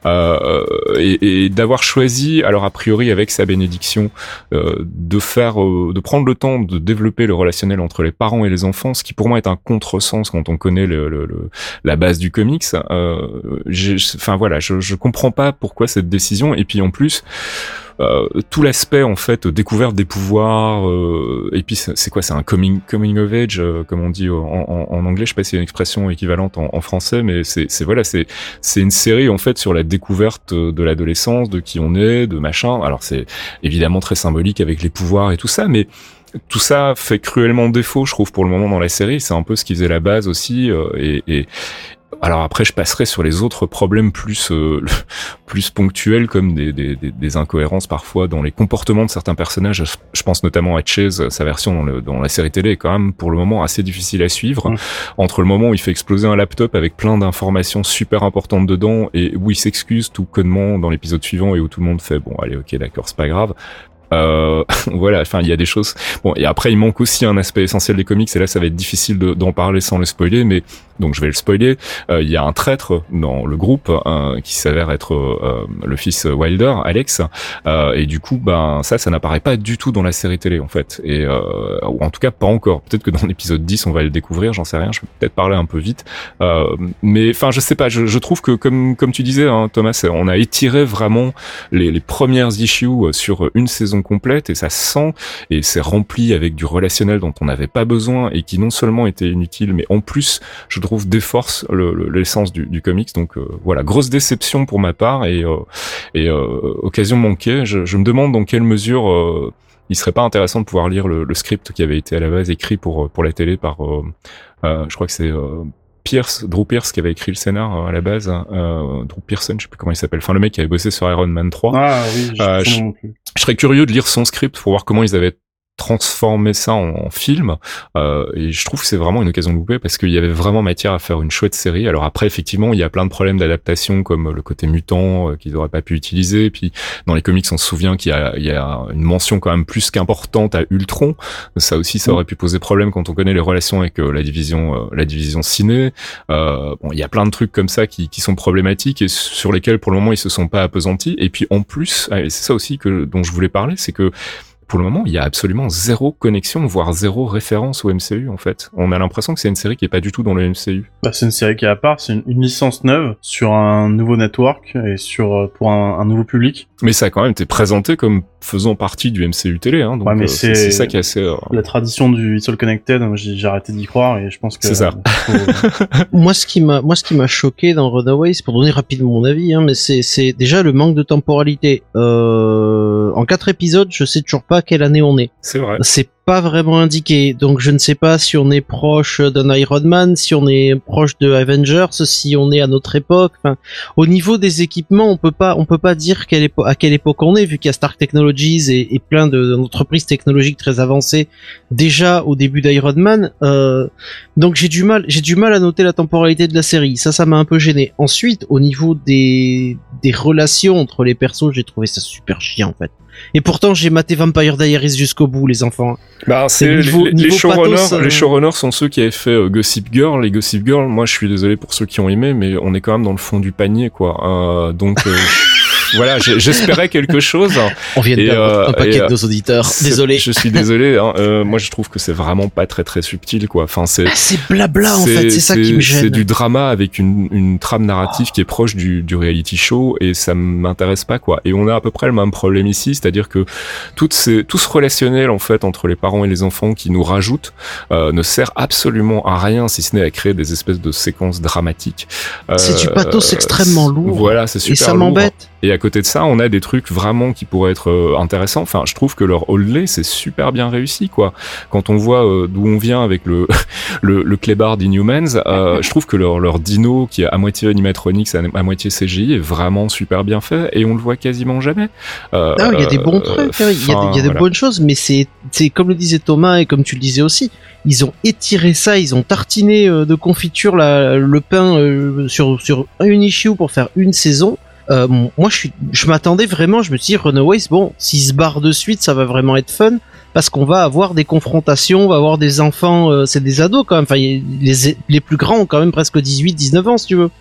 Euh, et, d'avoir choisi, alors a priori avec sa bénédiction, euh, de faire, de prendre le temps de développer le relationnel entre les parents et les enfants, ce qui pour moi est un contresens quand on connaît la base du comics. Enfin voilà, je, je comprends pas pourquoi cette décision. Et puis en plus. Euh, tout l'aspect en fait découverte des pouvoirs euh, et puis c'est quoi c'est un coming coming of age euh, comme on dit en, en, anglais je sais pas si c'est une expression équivalente en, en français mais c'est voilà c'est c'est une série en fait sur la découverte de l'adolescence de qui on est de machin alors c'est évidemment très symbolique avec les pouvoirs et tout ça mais tout ça fait cruellement défaut, je trouve, pour le moment dans la série. C'est un peu ce qui faisait la base aussi. et, et, alors après, je passerai sur les autres problèmes plus euh, (laughs) plus ponctuels, comme des, des, des, incohérences parfois dans les comportements de certains personnages. Je pense notamment à Chase, sa version dans, le, dans la série télé est quand même pour le moment assez difficile à suivre. Mmh. Entre le moment où il fait exploser un laptop avec plein d'informations super importantes dedans et où il s'excuse tout connement dans l'épisode suivant et où tout le monde fait bon allez ok d'accord c'est pas grave Euh, (laughs) voilà, enfin il y a des choses. Bon et après il manque aussi un aspect essentiel des comics et là ça va être difficile d'en parler sans le spoiler, mais donc je vais le spoiler. Euh, il y a un traître dans le groupe euh, qui s'avère être euh, le fils Wilder, Alex, et du coup ben ça ça n'apparaît pas du tout dans la série télé en fait, et ou en tout cas pas encore. Peut-être que dans (laughs) l'épisode 10 on va le découvrir, j'en sais rien. Je vais peut-être parler un peu vite, mais enfin je sais pas. Je, je, trouve que comme comme tu disais hein, Thomas, on a étiré vraiment les, les premières issues sur une saison complète et ça sent et c'est rempli avec du relationnel dont on n'avait pas besoin et qui non seulement était inutile mais en plus je trouve déforce l'essence du, comics. Donc euh, voilà grosse déception pour ma part et, euh, et euh, occasion manquée. Je, je, me demande dans quelle mesure il serait pas intéressant de pouvoir lire le, le, script qui avait été à la base écrit pour pour la télé par je crois que c'est Pierce, Drew Pierce qui avait écrit le scénar à la base, euh, Drew Pearson, je sais plus comment il s'appelle, enfin le mec qui avait bossé sur Iron Man 3. Ah oui, je, je serais curieux de lire son script pour voir comment ils avaient transformer ça en, film. Euh, et je trouve que c'est vraiment une occasion de louper parce qu'il y avait vraiment matière à faire une chouette série. Alors après effectivement il y a plein de problèmes d'adaptation comme le côté mutant euh, qu'ils n'auraient pas pu utiliser. Et puis dans les comics on se souvient qu'il y a, il y a une mention quand même plus qu'importante à Ultron. Ça aussi ça aurait pu poser problème quand on connaît les relations avec euh, la division euh, la division ciné. Euh, bon il y a plein de trucs comme ça qui, qui sont problématiques et sur lesquels pour le moment ils se sont pas appesantis et puis en plus c'est ça aussi que dont je voulais parler c'est que pour le moment, il y a absolument zéro connexion, voire zéro référence au MCU en fait. On a l'impression que c'est une série qui est pas du tout dans le MCU. Bah, c'est une série qui est à part, c'est une, licence neuve sur un nouveau network et sur euh, pour un, nouveau public. Mais ça a quand même été présenté comme faisant partie du MCU télé, hein, donc ouais, euh, c'est ça qui est assez. Euh, La tradition du It's All Connected, j'ai arrêté d'y croire et je pense que. C'est ça. (laughs) (laughs) moi, ce qui m'a, moi, ce qui m'a choqué dans Runaways, pour donner rapidement mon avis, hein, mais c'est, c'est déjà le manque de temporalité. Euh, en quatre épisodes, je sais toujours pas quelle année on est. C'est vrai. C'est pas vraiment indiqué. Donc je ne sais pas si on est proche d'un Iron Man, si on est proche de Avengers, si on est à notre époque. Enfin, au niveau des équipements, on peut pas, on peut pas dire à quelle époque on est, vu qu'il y a Stark Technologies et, et plein d'entreprises technologiques très avancées déjà au début d'Iron Man. Euh, donc j'ai du mal, j'ai du mal à noter la temporalité de la série. Ça, ça m'a un peu gêné. Ensuite, au niveau des des relations entre les persos, j'ai trouvé ça super chiant en fait. Et pourtant, j'ai maté Vampire Diaries jusqu'au bout, les enfants. Bah, c'est les, les, showrunners, les euh. showrunners sont ceux qui avaient fait euh, Gossip Girl. Les Gossip Girl, moi, je suis désolé pour ceux qui ont aimé, mais on est quand même dans le fond du panier, quoi. Euh, donc. (laughs) voilà, j'espérais quelque chose. On vient de perdre un paquet de nos auditeurs. Désolé. Je suis désolé. Hein, euh, (laughs) moi, je trouve que c'est vraiment pas très très subtil, quoi. Enfin, c'est. Ah, c'est blabla en fait. C'est ça qui me gêne. C'est du drama avec une, une trame narrative qui est proche du, du reality show et ça m'intéresse pas, quoi. Et on a à peu près le même problème ici, c'est-à-dire que toutes ces, tout ce relationnel en fait entre les parents et les enfants qui nous rajoutent euh, ne sert absolument à rien si ce n'est à créer des espèces de séquences dramatiques. c'est du pathos euh, extrêmement lourd. Voilà, c'est super. Et ça m'embête. Et à côté de ça, on a des trucs vraiment qui pourraient être euh, intéressants. Enfin, je trouve que leur Oldley, c'est super bien réussi, quoi. Quand on voit euh, d'où on vient avec le (laughs) le, le clébard d'Inhumans, euh, (laughs) je trouve que leur leur dino, qui est à moitié animatronics, à, moitié CGI, est vraiment super bien fait et on le voit quasiment jamais. Euh, non, il y a des bons trucs, il y a, il y a des bonnes choses, mais c'est c'est comme le disait Thomas et comme tu le disais aussi, ils ont étiré ça, ils ont tartiné de confiture la, le pain sur sur une issue pour faire une saison euh, moi, je suis, je m'attendais vraiment. Je me suis dit, Runaways, bon, s'ils se barrent de suite, ça va vraiment être fun parce qu'on va avoir des confrontations, on va avoir des enfants, euh, c'est des ados quand même. Enfin, les, les plus grands ont quand même presque 18, 19 ans, si tu veux.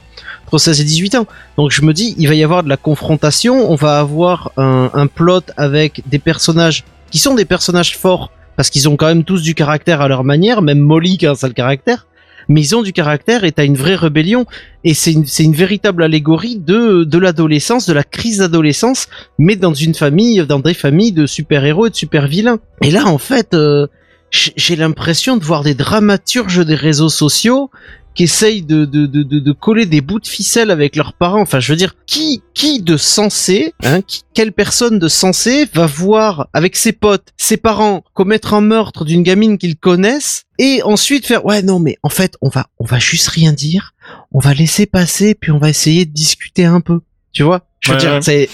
Entre 16 et 18 ans. Donc je me dis, il va y avoir de la confrontation, on va avoir un, un plot avec des personnages qui sont des personnages forts, parce qu'ils ont quand même tous du caractère à leur manière, même Molly qui a un sale caractère mais ils ont du caractère et t'as une vraie rébellion. Et c'est une, c'est une véritable allégorie de, de l'adolescence, de la crise d'adolescence, mais dans une famille, dans des familles de super-héros et de super-vilains. Et là, en fait, euh, j'ai l'impression de voir des dramaturges des réseaux sociaux qui essayent de, de, de, de, coller des bouts de ficelle avec leurs parents. Enfin, je veux dire, qui, qui de sensé, hein, quelle personne de sensé va voir avec ses potes, ses parents commettre un meurtre d'une gamine qu'ils connaissent et ensuite faire ouais non mais en fait on va on va juste rien dire, on va laisser passer puis on va essayer de discuter un peu. Tu vois? Je veux dire, c'est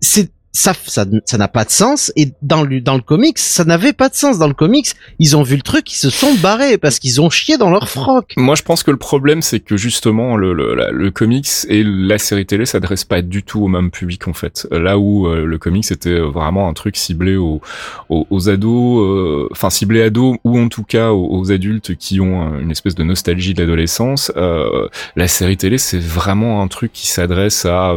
c'est ça, ça, ça n'a pas de sens. Et dans le, dans le comics, ça n'avait pas de sens. Dans le comics, ils ont vu le truc, ils se sont barrés parce qu'ils ont chié dans leur froc. Moi, je pense que le problème, c'est que justement, le, le, le comics et la série télé s'adressent pas du tout au même public, en fait. Là où euh, le comics était vraiment un truc ciblé aux, aux, ados, euh, enfin, ciblé ados ou en tout cas aux, adultes qui ont une espèce de nostalgie de l'adolescence. Euh, la série télé, c'est vraiment un truc qui s'adresse à,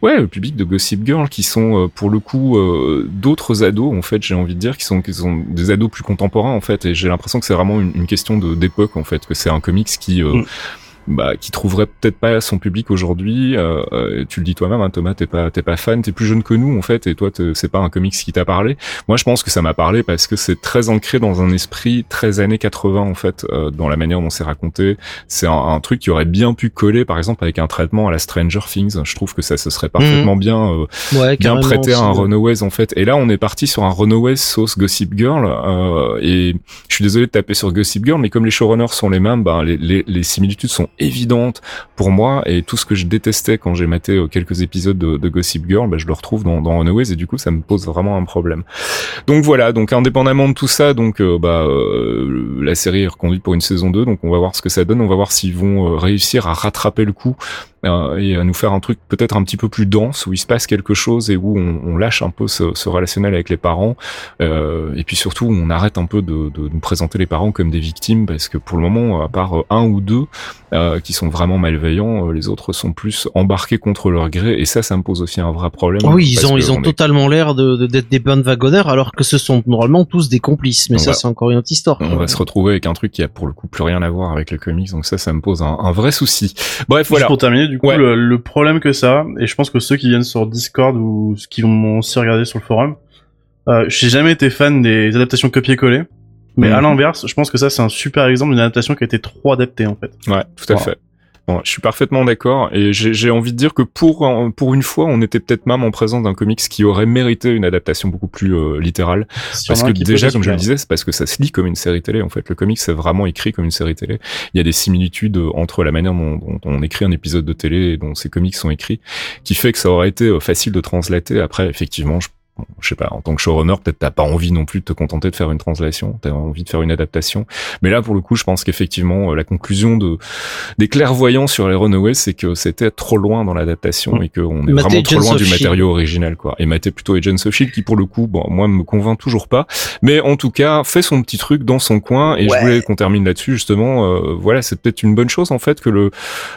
ouais, le public de Gossip Girl qui sont pour le coup euh, d'autres ados en fait j'ai envie de dire qui sont des ados plus contemporains en fait et j'ai l'impression que c'est vraiment une, question d'époque en fait que c'est un comics qui euh, mm bah, qui trouverait peut-être pas son public aujourd'hui. Euh, euh, tu le dis toi-même, hein, Thomas, t'es pas, t'es pas fan, t'es plus jeune que nous en fait, et toi, c'est pas un comics qui t'a parlé. Moi, je pense que ça m'a parlé parce que c'est très ancré dans un esprit très années 80 en fait, euh, dans la manière dont c'est raconté. C'est un, truc qui aurait bien pu coller, par exemple, avec un traitement à la Stranger Things. Je trouve que ça se serait parfaitement mhm. bien, ouais, bien prêté à un Runaways en fait. Et là, on est parti sur un Runaways sauce Gossip Girl. et je suis désolé de taper sur Gossip Girl, mais comme les showrunners sont les mêmes, les, les, les similitudes sont évidente pour moi et tout ce que je détestais quand j'ai maté euh, quelques épisodes de, Gossip Girl, bah, je le retrouve dans, dans Runaways et du coup ça me pose vraiment un problème. Donc voilà, donc indépendamment de tout ça, donc euh, bah euh, la série est reconduite pour une saison 2, donc on va voir ce que ça donne, on va voir s'ils vont réussir à rattraper le coup euh, et à nous faire un truc peut-être un petit peu plus dense où il se passe quelque chose et où on, on lâche un peu ce, ce, relationnel avec les parents. Euh, et puis surtout on arrête un peu de, de, nous présenter les parents comme des victimes parce que pour le moment à part un ou deux euh, qui sont vraiment malveillants les autres sont plus embarqués contre leur gré. Et ça ça me pose aussi un vrai problème. Oui ils ont ils ont totalement l'air de d'être des bonnes wagonneurs alors que ce sont normalement tous des complices. Mais ça c'est encore une autre histoire. on va se retrouver avec un truc qui a pour le coup plus rien à voir avec le comics donc ça ça me pose un, un vrai souci. Bref voilà. pour terminer du coup, le, problème que ça, et je pense que ceux qui viennent sur Discord ou ceux qui vont aussi regarder sur le forum, euh, j'ai jamais été fan des adaptations copier-coller. Mais à mhm. l'inverse, je pense que ça, c'est un super exemple d'une adaptation qui a été trop adaptée, en fait. Ouais, tout à fait je suis parfaitement d'accord et j'ai envie de dire que pour pour une fois, on était peut-être même en présence d'un comics qui aurait mérité une adaptation beaucoup plus euh, littérale. parce que déjà, comme je le disais, c'est parce que ça se lit comme une série télé. En fait, le comics c'est vraiment écrit comme une série télé. Il y a des similitudes euh, entre la manière dont, dont, on écrit un épisode de télé et dont ces comics sont écrits, qui fait que ça aurait été euh, facile de translater. Après, effectivement, je je sais pas, en tant que showrunner, peut-être t'as pas envie non plus de te contenter de faire une translation, t'as envie de faire une adaptation. Mais là, pour le coup, je pense qu'effectivement, euh, la conclusion de des clairvoyants sur les Runaways, c'est que c'était trop loin dans l'adaptation et qu'on est vraiment trop loin du matériau original, quoi. Et Maté plutôt Agents of Shield, qui pour le coup, bon, moi, me convainc toujours pas. Mais en tout cas, fait son petit truc dans son coin. Et je voulais qu'on termine là-dessus, justement. Euh, voilà, c'est peut-être une bonne chose en fait que le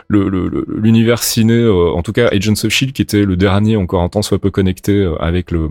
l'univers le, ciné, euh, en tout cas Agents of Shield, qui était le dernier encore un temps soit peu connecté avec le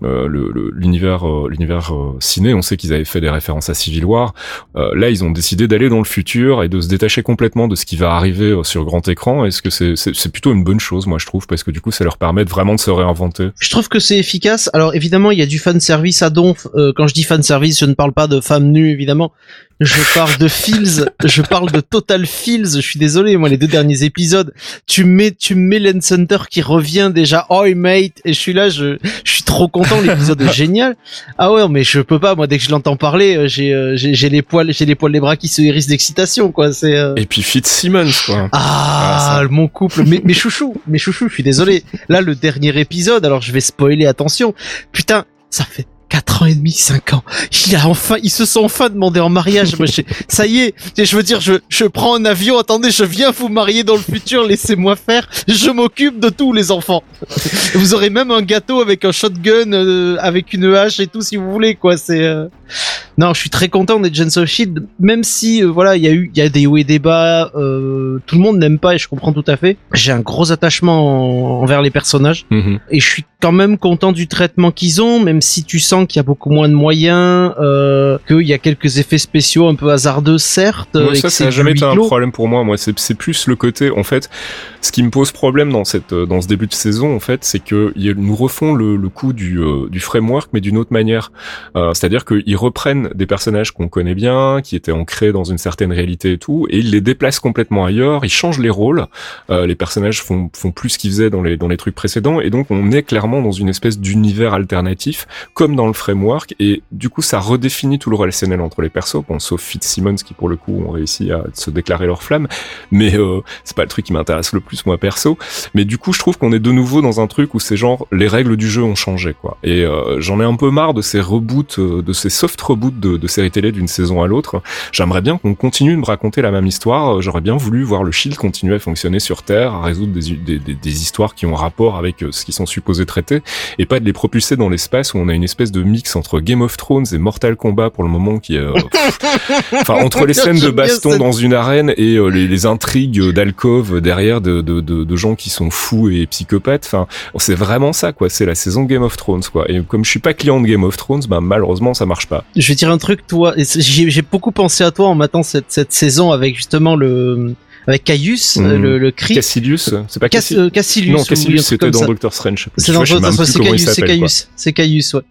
l'univers euh, l'univers euh, ciné. On sait qu'ils avaient fait des références à Civil War. là, ils ont décidé d'aller dans le futur et de se détacher complètement de ce qui va arriver sur grand écran. Est-ce que c'est c'est plutôt une bonne chose, moi je trouve, parce que du coup, ça leur permet vraiment de se réinventer. Je trouve que c'est efficace. Alors évidemment, il y a du fan service à donf. quand je dis fan service, je ne parle pas de femmes nues, évidemment. Je parle de Feels, je parle de Total Feels. Je suis désolé, moi les deux derniers épisodes, tu mets tu mets Lens Hunter qui revient déjà, oh mate, et je suis là, je, je suis trop content, l'épisode est génial. Ah ouais, mais je peux pas, moi dès que je l'entends parler, euh, euh, j'ai j'ai les poils, j'ai les poils des bras qui se hérissent d'excitation, quoi. C'est. Euh. Et puis Fitzsimmons, quoi. Ah, mon couple, mais mes chouchous, mes chouchous, je suis désolé. Là le dernier épisode, alors je vais spoiler, attention. Putain, ça fait 4 ans et demi, 5 ans. Il a enfin, il se sont enfin demandé en mariage. (laughs) ça y est, je veux dire, je, je prends un avion, attendez, je viens vous marier dans le futur, laissez-moi faire. Je m'occupe de tous les enfants. Vous aurez même un gâteau avec un shotgun, euh, avec une hache et tout si vous voulez, quoi. C'est, euh, non, je suis très content des Gens of Shield, même si, euh, voilà, il y a eu, il y a des hauts et des bas, tout le monde n'aime pas et je comprends tout à fait. J'ai un gros attachement envers les personnages mm-hmm. et je suis quand même content du traitement qu'ils ont, même si tu sens qu'il y a beaucoup moins de moyens, euh, qu'il y a quelques effets spéciaux un peu hasardeux, certes. ça, ça n'a jamais été un problème pour moi. Moi, c'est plus le côté, en fait, ce qui me pose problème dans cette, dans ce début de saison, en fait, c'est que nous refont le, le coup du, euh, du framework, mais d'une autre manière. Euh, C'est-à-dire qu'ils reprennent prennent des personnages qu'on connaît bien, qui étaient ancrés dans une certaine réalité et tout, et ils les déplacent complètement ailleurs, ils changent les rôles, euh, les personnages font, font plus ce qu'ils faisaient dans les, dans les trucs précédents, et donc on est clairement dans une espèce d'univers alternatif, comme dans le framework, et du coup ça redéfinit tout le relationnel entre les persos, bon, sauf Fitzsimmons qui pour le coup ont réussi à se déclarer leur flamme, mais euh, c'est pas le truc qui m'intéresse le plus moi perso, mais du coup je trouve qu'on est de nouveau dans un truc où c'est genre les règles du jeu ont changé quoi, et euh, j'en ai un peu marre de ces reboots, euh, de ces soft reboots de, de séries télé d'une saison à l'autre. J'aimerais bien qu'on continue de me raconter la même histoire. J'aurais bien voulu voir le Shield continuer à fonctionner sur Terre, à résoudre des, des, des, des histoires qui ont rapport avec euh, ce qu'ils sont supposés traiter, et pas de les propulser dans l'espace où on a une espèce de mix entre Game of Thrones et Mortal Kombat pour le moment qui est, euh, (laughs) enfin entre les scènes de baston dans une arène et les, les, intrigues d'alcove derrière de, de, de, de, gens qui sont fous et psychopathes. Enfin, c'est vraiment ça quoi. C'est la saison Game of Thrones quoi. Et comme je suis pas client de Game of Thrones, ben malheureusement ça marche pas. Je vais dire un truc, toi. J'ai beaucoup pensé à toi en matant cette, cette saison avec justement le avec Caius, mmh. le, le cri. Cassilius, c'est pas Cass, euh, Cassilius. Non, Cassilius c'était dans Doctor Strange. C'est dans Doctor Strange, c'est Caius, c'est Caius, ouais.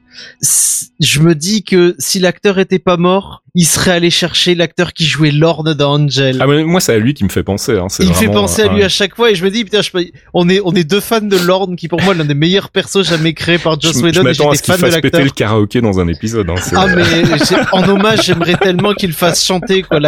Je me dis que si l'acteur était pas mort, il serait allé chercher l'acteur qui jouait Lorne dans Angel. Ah mais moi c'est à lui qui me fait penser. Hein, il fait penser à lui à chaque fois et je me dis putain, je, on est on est deux fans de Lorne qui pour moi est l'un des meilleurs persos jamais créés par Joss Whedon. Je m'attends à ce qu'il fasse péter le karaoké dans un épisode. Hein, ah mais en hommage j'aimerais tellement qu'il fasse chanter quoi.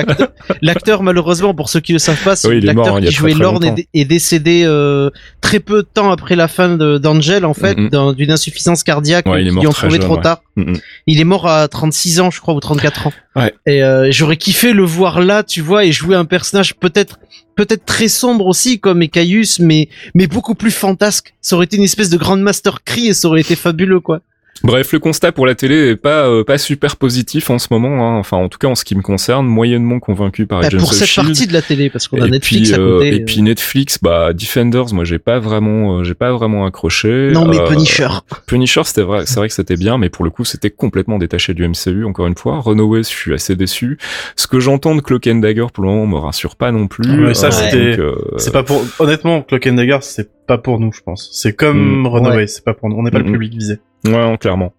L'acteur malheureusement pour ceux qui le savent pas, oui, l'acteur hein, qui jouait Lorne est, est, décédé euh, très peu de temps après la fin d'Angel en fait mm -hmm. d'une insuffisance cardiaque ouais, qui ont trouvé trop tard. Mm -hmm. Il est mort à 36 ans je crois ou 34 ans. Ouais. Et euh, j'aurais kiffé le voir là, tu vois, et jouer un personnage peut-être peut-être très sombre aussi comme Ecaius, mais mais beaucoup plus fantasque. Ça aurait été une espèce de grande master cri et ça aurait été fabuleux quoi. Bref, le constat pour la télé est pas euh, pas super positif en ce moment. Hein. Enfin, en tout cas en ce qui me concerne, moyennement convaincu par bah, Pour cette Shield. partie de la télé, parce qu'on a et Netflix puis, à côté. euh, et puis Netflix, bah Defenders, moi j'ai pas vraiment, euh, j'ai pas vraiment accroché. Non, mais Euh, Punisher. Punisher, c'était vrai, c'est vrai que c'était bien, mais pour le coup, c'était complètement détaché du MCU. Encore une fois, Runaways, je suis assez déçu. Ce que j'entends de Cloak and Dagger pour le moment me rassure pas non plus. Ouais, ça, c'était- euh, C'est pas pour, honnêtement, Cloak and Dagger, c'est pas pour nous, je pense. C'est comme Mm. Runaway, c'est pas pour nous. On n'est pas Mm. le public visé. Ouais, clairement.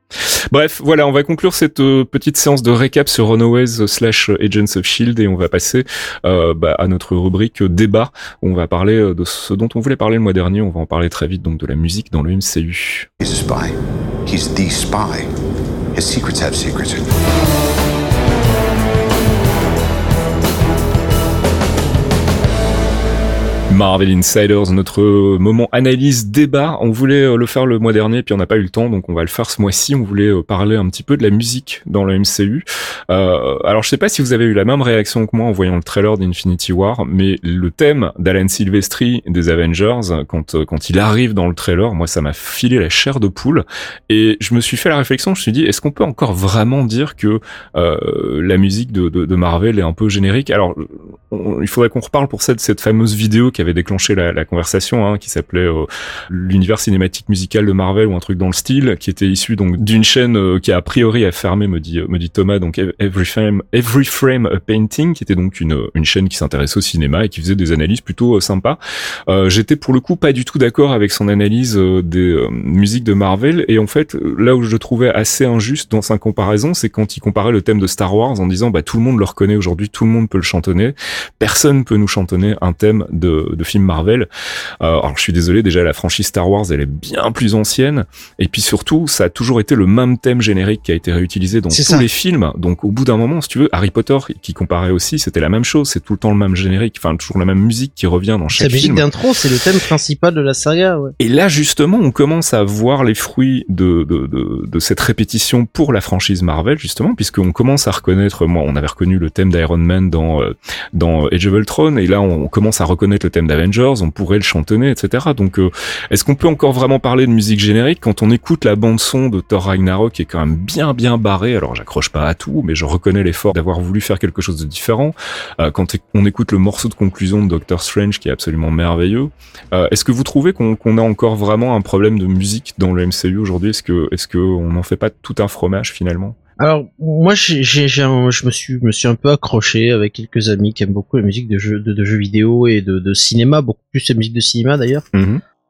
Bref, voilà, on va conclure cette euh, petite séance de récap sur Runaways slash Agents of Shield et on va passer euh, bah, à notre rubrique euh, débat. Où on va parler euh, de ce dont on voulait parler le mois dernier. On va en parler très vite, donc de la musique dans le MCU. He's a spy. He's the spy. His secrets have secrets. Marvel Insiders, notre moment analyse débat. On voulait euh, le faire le mois dernier, puis on n'a pas eu le temps, donc on va le faire ce mois-ci. On voulait euh, parler un petit peu de la musique dans le MCU. Euh, alors je sais pas si vous avez eu la même réaction que moi en voyant le trailer d'Infinity War, mais le thème d'Alan Silvestri des Avengers, quand euh, quand il arrive dans le trailer, moi ça m'a filé la chair de poule. Et je me suis fait la réflexion, je me suis dit, est-ce qu'on peut encore vraiment dire que euh, la musique de, de, de Marvel est un peu générique? Alors il faudrait qu'on reparle pour cette cette fameuse vidéo qui avait déclenché la, conversation, hein, qui s'appelait euh, l'univers cinématique musical de Marvel ou un truc dans le style, qui était issu donc d'une chaîne euh, qui a priori a fermé, me dit Thomas, donc Every Frame Every Frame a Painting, qui était donc une chaîne qui s'intéressait au cinéma et qui faisait des analyses plutôt euh, sympas. J'étais pour le coup pas du tout d'accord avec son analyse des musiques de Marvel et en fait là où je le trouvais assez injuste dans sa comparaison, c'est quand il comparait le thème de Star Wars en disant bah tout le monde le reconnaît aujourd'hui, tout le monde peut le chantonner, personne peut nous chantonner un thème de, de film Marvel. Euh, alors je suis désolé, déjà la franchise Star Wars elle est bien plus ancienne et puis surtout ça a toujours été le même thème générique qui a été réutilisé dans tous ça. les films. Donc au bout d'un moment, si tu veux, Harry Potter qui comparait aussi, c'était la même chose, c'est tout le temps le même générique, enfin toujours la même musique qui revient dans chaque musique film. d'intro, c'est le thème principal de la saga, ouais. Et là, justement, on commence à voir les fruits de, de, de, de cette répétition pour la franchise Marvel, justement, puisqu'on commence à reconnaître, moi, on avait reconnu le thème d'Iron Man dans, euh, dans Age of Ultron, et là, on commence à reconnaître le thème d'Avengers, on pourrait le chantonner, etc. Donc, euh, est-ce qu'on peut encore vraiment parler de musique générique quand on écoute la bande-son de Thor Ragnarok, qui est quand même bien, bien barrée, alors j'accroche pas à tout, mais je reconnais l'effort d'avoir voulu faire quelque chose de différent. Euh, quand on écoute le morceau de conclusion de Doctor Strange, qui est absolument merveilleux, euh, est-ce que vous trouvez qu'on a encore vraiment un problème de musique dans le MCU aujourd'hui? Est-ce que est-ce n'en fait pas tout un fromage finalement? Alors moi j'ai j'ai j'ai un- je me suis me suis un peu accroché avec quelques amis qui aiment beaucoup la musique de jeux de, de jeux vidéo et de, de cinéma beaucoup plus la musique de cinéma d'ailleurs.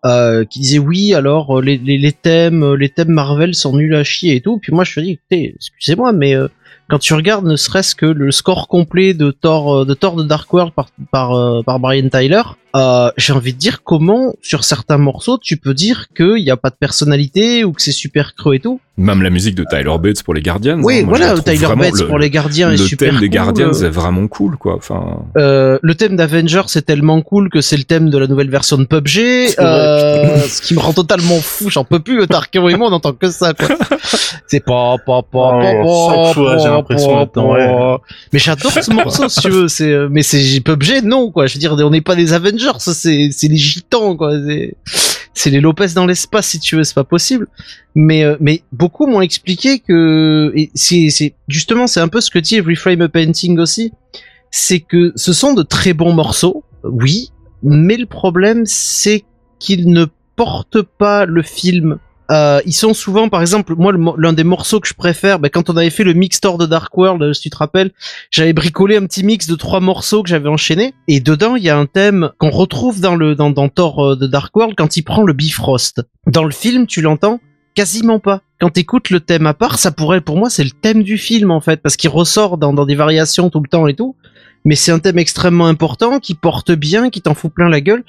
Euh, qui disaient oui alors euh, les, les, les thèmes euh, les thèmes Marvel sont nuls à chier et tout. Puis moi je me dis écoutez excusez-moi mais euh, quand tu regardes ne serait-ce que le score complet de Thor, de Thor de Dark World par, par, par Brian Tyler, euh, j'ai envie de dire comment sur certains morceaux tu peux dire qu'il n'y a pas de personnalité ou que c'est super creux et tout. Même la musique de Tyler Bates pour les Guardians. Oui, hein, voilà, Tyler Bates pour les Gardiens est super Le thème des Guardians est vraiment cool, quoi. Enfin. Euh, le thème d'Avengers c'est tellement cool que c'est le thème de la nouvelle version de PUBG, euh, ce qui me rend totalement fou. J'en peux plus. Tarkin et moi on entend que ça, quoi. (laughs) c'est pas pas pas pas pas. J'ai l'impression Mais j'adore ce morceau, si tu veux. C'est mais c'est PUBG, non, quoi. Je veux dire, on n'est pas des Avengers c'est c'est les gitans quoi. C'est les Lopez dans l'espace si tu veux, c'est pas possible. Mais euh, mais beaucoup m'ont expliqué que c'est c'est justement c'est un peu ce que dit Reframe a Painting aussi, c'est que ce sont de très bons morceaux, oui, mais le problème c'est qu'ils ne portent pas le film euh, ils sont souvent, par exemple, moi l'un des morceaux que je préfère, ben, quand on avait fait le mix Thor de Dark World, euh, si tu te rappelles, j'avais bricolé un petit mix de trois morceaux que j'avais enchaînés, et dedans il y a un thème qu'on retrouve dans le dans, dans Thor euh, de Dark World quand il prend le Bifrost. Dans le film, tu l'entends quasiment pas. Quand t'écoutes le thème à part, ça pourrait, pour moi, c'est le thème du film en fait, parce qu'il ressort dans, dans des variations tout le temps et tout mais c'est un thème extrêmement important qui porte bien, qui t'en fout plein la gueule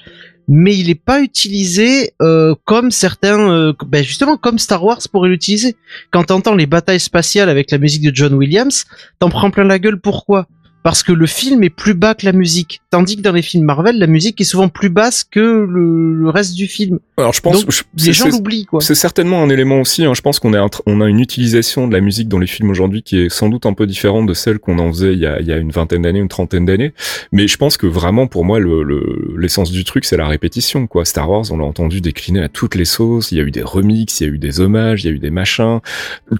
mais il n'est pas utilisé euh, comme certains, euh, ben justement comme Star Wars pourrait l'utiliser. Quand t'entends les batailles spatiales avec la musique de John Williams, t'en prends plein la gueule. Pourquoi? Parce que le film est plus bas que la musique. Tandis que dans les films Marvel, la musique est souvent plus basse que le, reste du film. Alors je pense, les gens l'oublient quoi. C'est certainement un élément aussi. Hein. Je pense qu'on on a une utilisation de la musique dans les films aujourd'hui qui est sans doute un peu différente de celle qu'on en faisait il y a, il y a une vingtaine d'années, une trentaine d'années. Mais je pense que vraiment pour moi l'essence le, du truc c'est la répétition quoi. Star Wars, on l'a entendu décliner à toutes les sauces. Il y a eu des remixes, il y a eu des hommages, il y a eu des machins.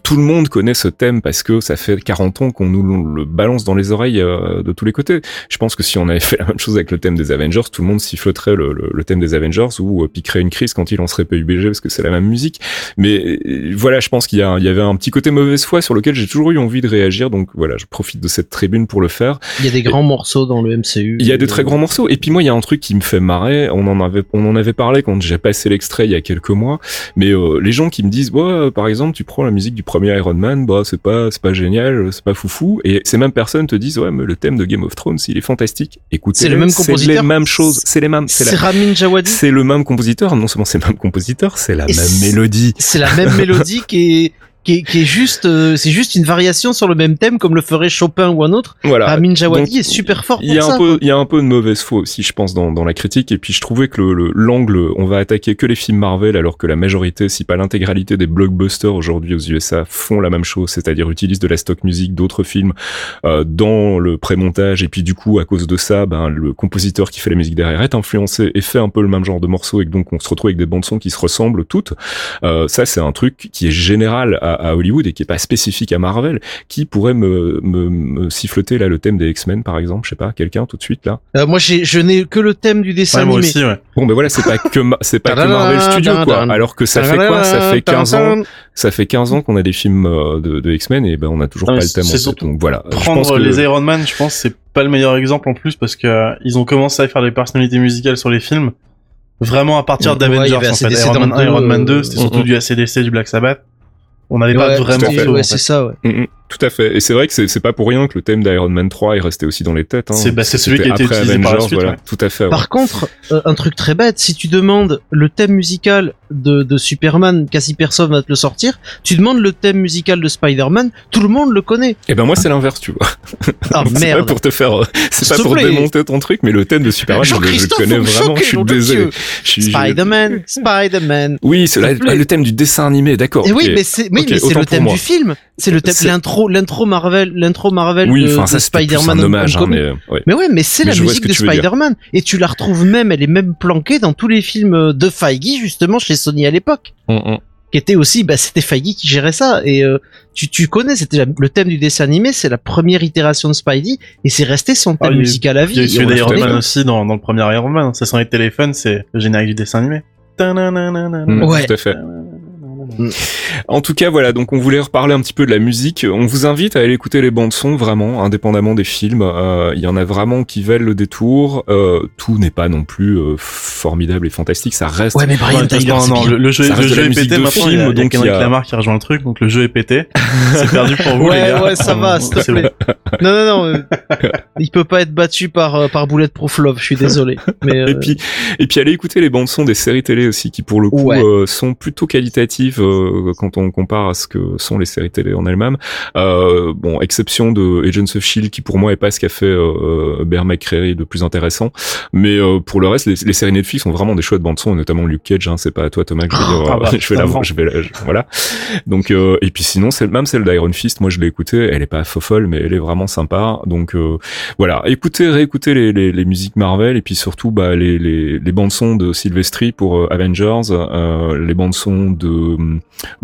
Tout le monde connaît ce thème parce que ça fait 40 ans qu'on nous le balance dans les oreilles euh, de tous les côtés. Je pense que si on avait (laughs) fait la même chose avec le thème des Avengers, tout le monde sifflerait le, le, thème des Avengers ou euh, piquerait une crise quand il lancerait PUBG parce que c'est la même musique. Mais euh, voilà, je pense qu'il y, y, avait un petit côté mauvaise foi sur lequel j'ai toujours eu envie de réagir. Donc voilà, je profite de cette tribune pour le faire. Il y a des grands morceaux dans le MCU. Il y a de très grands morceaux. Et puis moi, il y a un truc qui me fait marrer. On en avait, on en avait parlé quand j'ai passé l'extrait il y a quelques mois. Mais les gens qui me disent, bah, par exemple, tu prends la musique du premier Iron Man, bah c'est pas, c'est pas génial, c'est pas foufou. Et ces mêmes personnes te disent, ouais, mais le thème de Game of Thrones, il est fantastique. Écoutez, c'est le même compositeur. C'est les mêmes choses, c'est les mêmes. C'est Ramin Djawadi. C'est le même compositeur. Non seulement c'est le même compositeur, c'est la même mélodie. C'est la même mélodie qui est qui est, qui est juste, euh, c'est juste une variation sur le même thème comme le ferait Chopin ou un autre. Voilà. Amin Djawadi est super fort. Il y a un peu, il y a un peu de mauvaise foi aussi, je pense, dans, dans la critique. Et puis je trouvais que le l'angle, on va attaquer que les films Marvel, alors que la majorité, si pas l'intégralité des blockbusters aujourd'hui aux USA font la même chose, c'est-à-dire utilisent de la stock music d'autres films euh, dans le pré-montage. Et puis du coup, à cause de ça, ben le compositeur qui fait la musique derrière est influencé et fait un peu le même genre de morceaux, et donc on se retrouve avec des bandes son qui se ressemblent toutes. Euh, ça, c'est un truc qui est général à à, Hollywood et qui est pas spécifique à Marvel, qui pourrait me, me, me siffleter là le thème des X-Men par exemple, je sais pas, quelqu'un tout de suite là? Euh, moi j'ai je n'ai que le thème du dessin animé. Moi aussi, ouais. Bon ben voilà, c'est pas que c'est pas que Marvel Studios quoi. Alors que ça fait quoi? Ça fait 15 ans, ça fait 15 ans qu'on a des films euh, de, de X-Men et ben on a toujours pas le thème. En Donc voilà. Prendre les Iron Man, je pense c'est pas le meilleur exemple en plus parce que euh, ils ont commencé à faire des personnalités musicales sur les films vraiment à partir d'Avengers en fait. Iron Man 1, Iron Man 2, c'était surtout du ACDC, du Black Sabbath. On n'avait pas vraiment fait. Ouais, c'est ça, ouais. Mm, mm. Tout à fait. Et c'est vrai que c'est pas pour rien que le thème d'Iron Man 3 est resté aussi dans les têtes. Hein. C'est bah, celui qui a été utilisé Avengers, par la suite, voilà. Tout à fait. Par contre, euh, un truc très bête, si tu demandes le thème musical de, de Superman, quasi personne va te le sortir. Tu demandes le thème musical de Spider-Man, tout le monde le connaît. Et eh ben moi c'est l'inverse, tu vois. Ah (laughs) merde. Pas pour te faire, c'est pas pour démonter ton truc, mais le thème de Superman, je, le connais vraiment. je suis désolé. Spider-Man, (laughs) Spider-Man. Oui, c'est le thème du dessin animé, d'accord. Et oui, mais c'est, oui, mais c'est le thème du film. C'est le thème, l'intro, l'intro Marvel l'intro Marvel oui, de, ça, Spider-Man. Un hommage, hein, mais, ouais. mais ouais, mais c'est la musique de Spider-Man. Et tu la retrouves même, elle est même planquée dans tous les films de Feige, justement, chez Sony à l'époque. Mm, mm. Qui était aussi, bah, c'était Feige qui gérait ça. Et euh, tu, tu connais, c'était le thème du dessin animé, c'est la première itération de Spidey, et c'est resté son thème ah, musical à vie. Il y a celui d'Iron Man aussi dans, dans le premier Iron Man. C'est son téléphone, c'est le générique du dessin animé. Mm, ouais. Tout à fait. En tout cas, voilà, donc on voulait reparler un petit peu de la musique. On vous invite à aller écouter les bandes son vraiment, indépendamment des films. Il y en a vraiment qui valent le détour. tout n'est pas non plus formidable et fantastique. Ça reste. Ouais, mais Brian Tyler, non, le, jeu, le jeu est pété maintenant. il y a, donc il y a qui rejoint le truc, donc le jeu est pété. C'est perdu pour vous, ouais, les gars. Ouais, ça va, s'il te plaît. (laughs) Non, non, non. il peut pas être battu par par Bulletproof Love. Je suis désolé. Mais (laughs) et puis et puis allez écouter les bandes son des séries télé aussi, qui pour le coup sont plutôt qualitatives quand on compare à ce que sont les séries télé en elles-mêmes. Euh, bon, exception de Agents of Shield qui pour moi est pas ce qu'a fait euh, Bear McCreary de plus intéressant, mais euh, pour le reste, les, séries Netflix ont vraiment des chouettes bandes son, notamment Luke Cage. Hein, c'est pas à toi Thomas que je vais dire, ah bah, (laughs) je vais la, je vais la, voilà. Donc euh, et puis sinon, même celle d'Iron Fist, moi je l'ai écoutée, elle est pas folle, mais elle est vraiment sympa. Donc euh, voilà, écoutez, réécoutez les, les, les, musiques Marvel et puis surtout bah, les, les, les bandes son de Sylvester pour Avengers, les bandes son de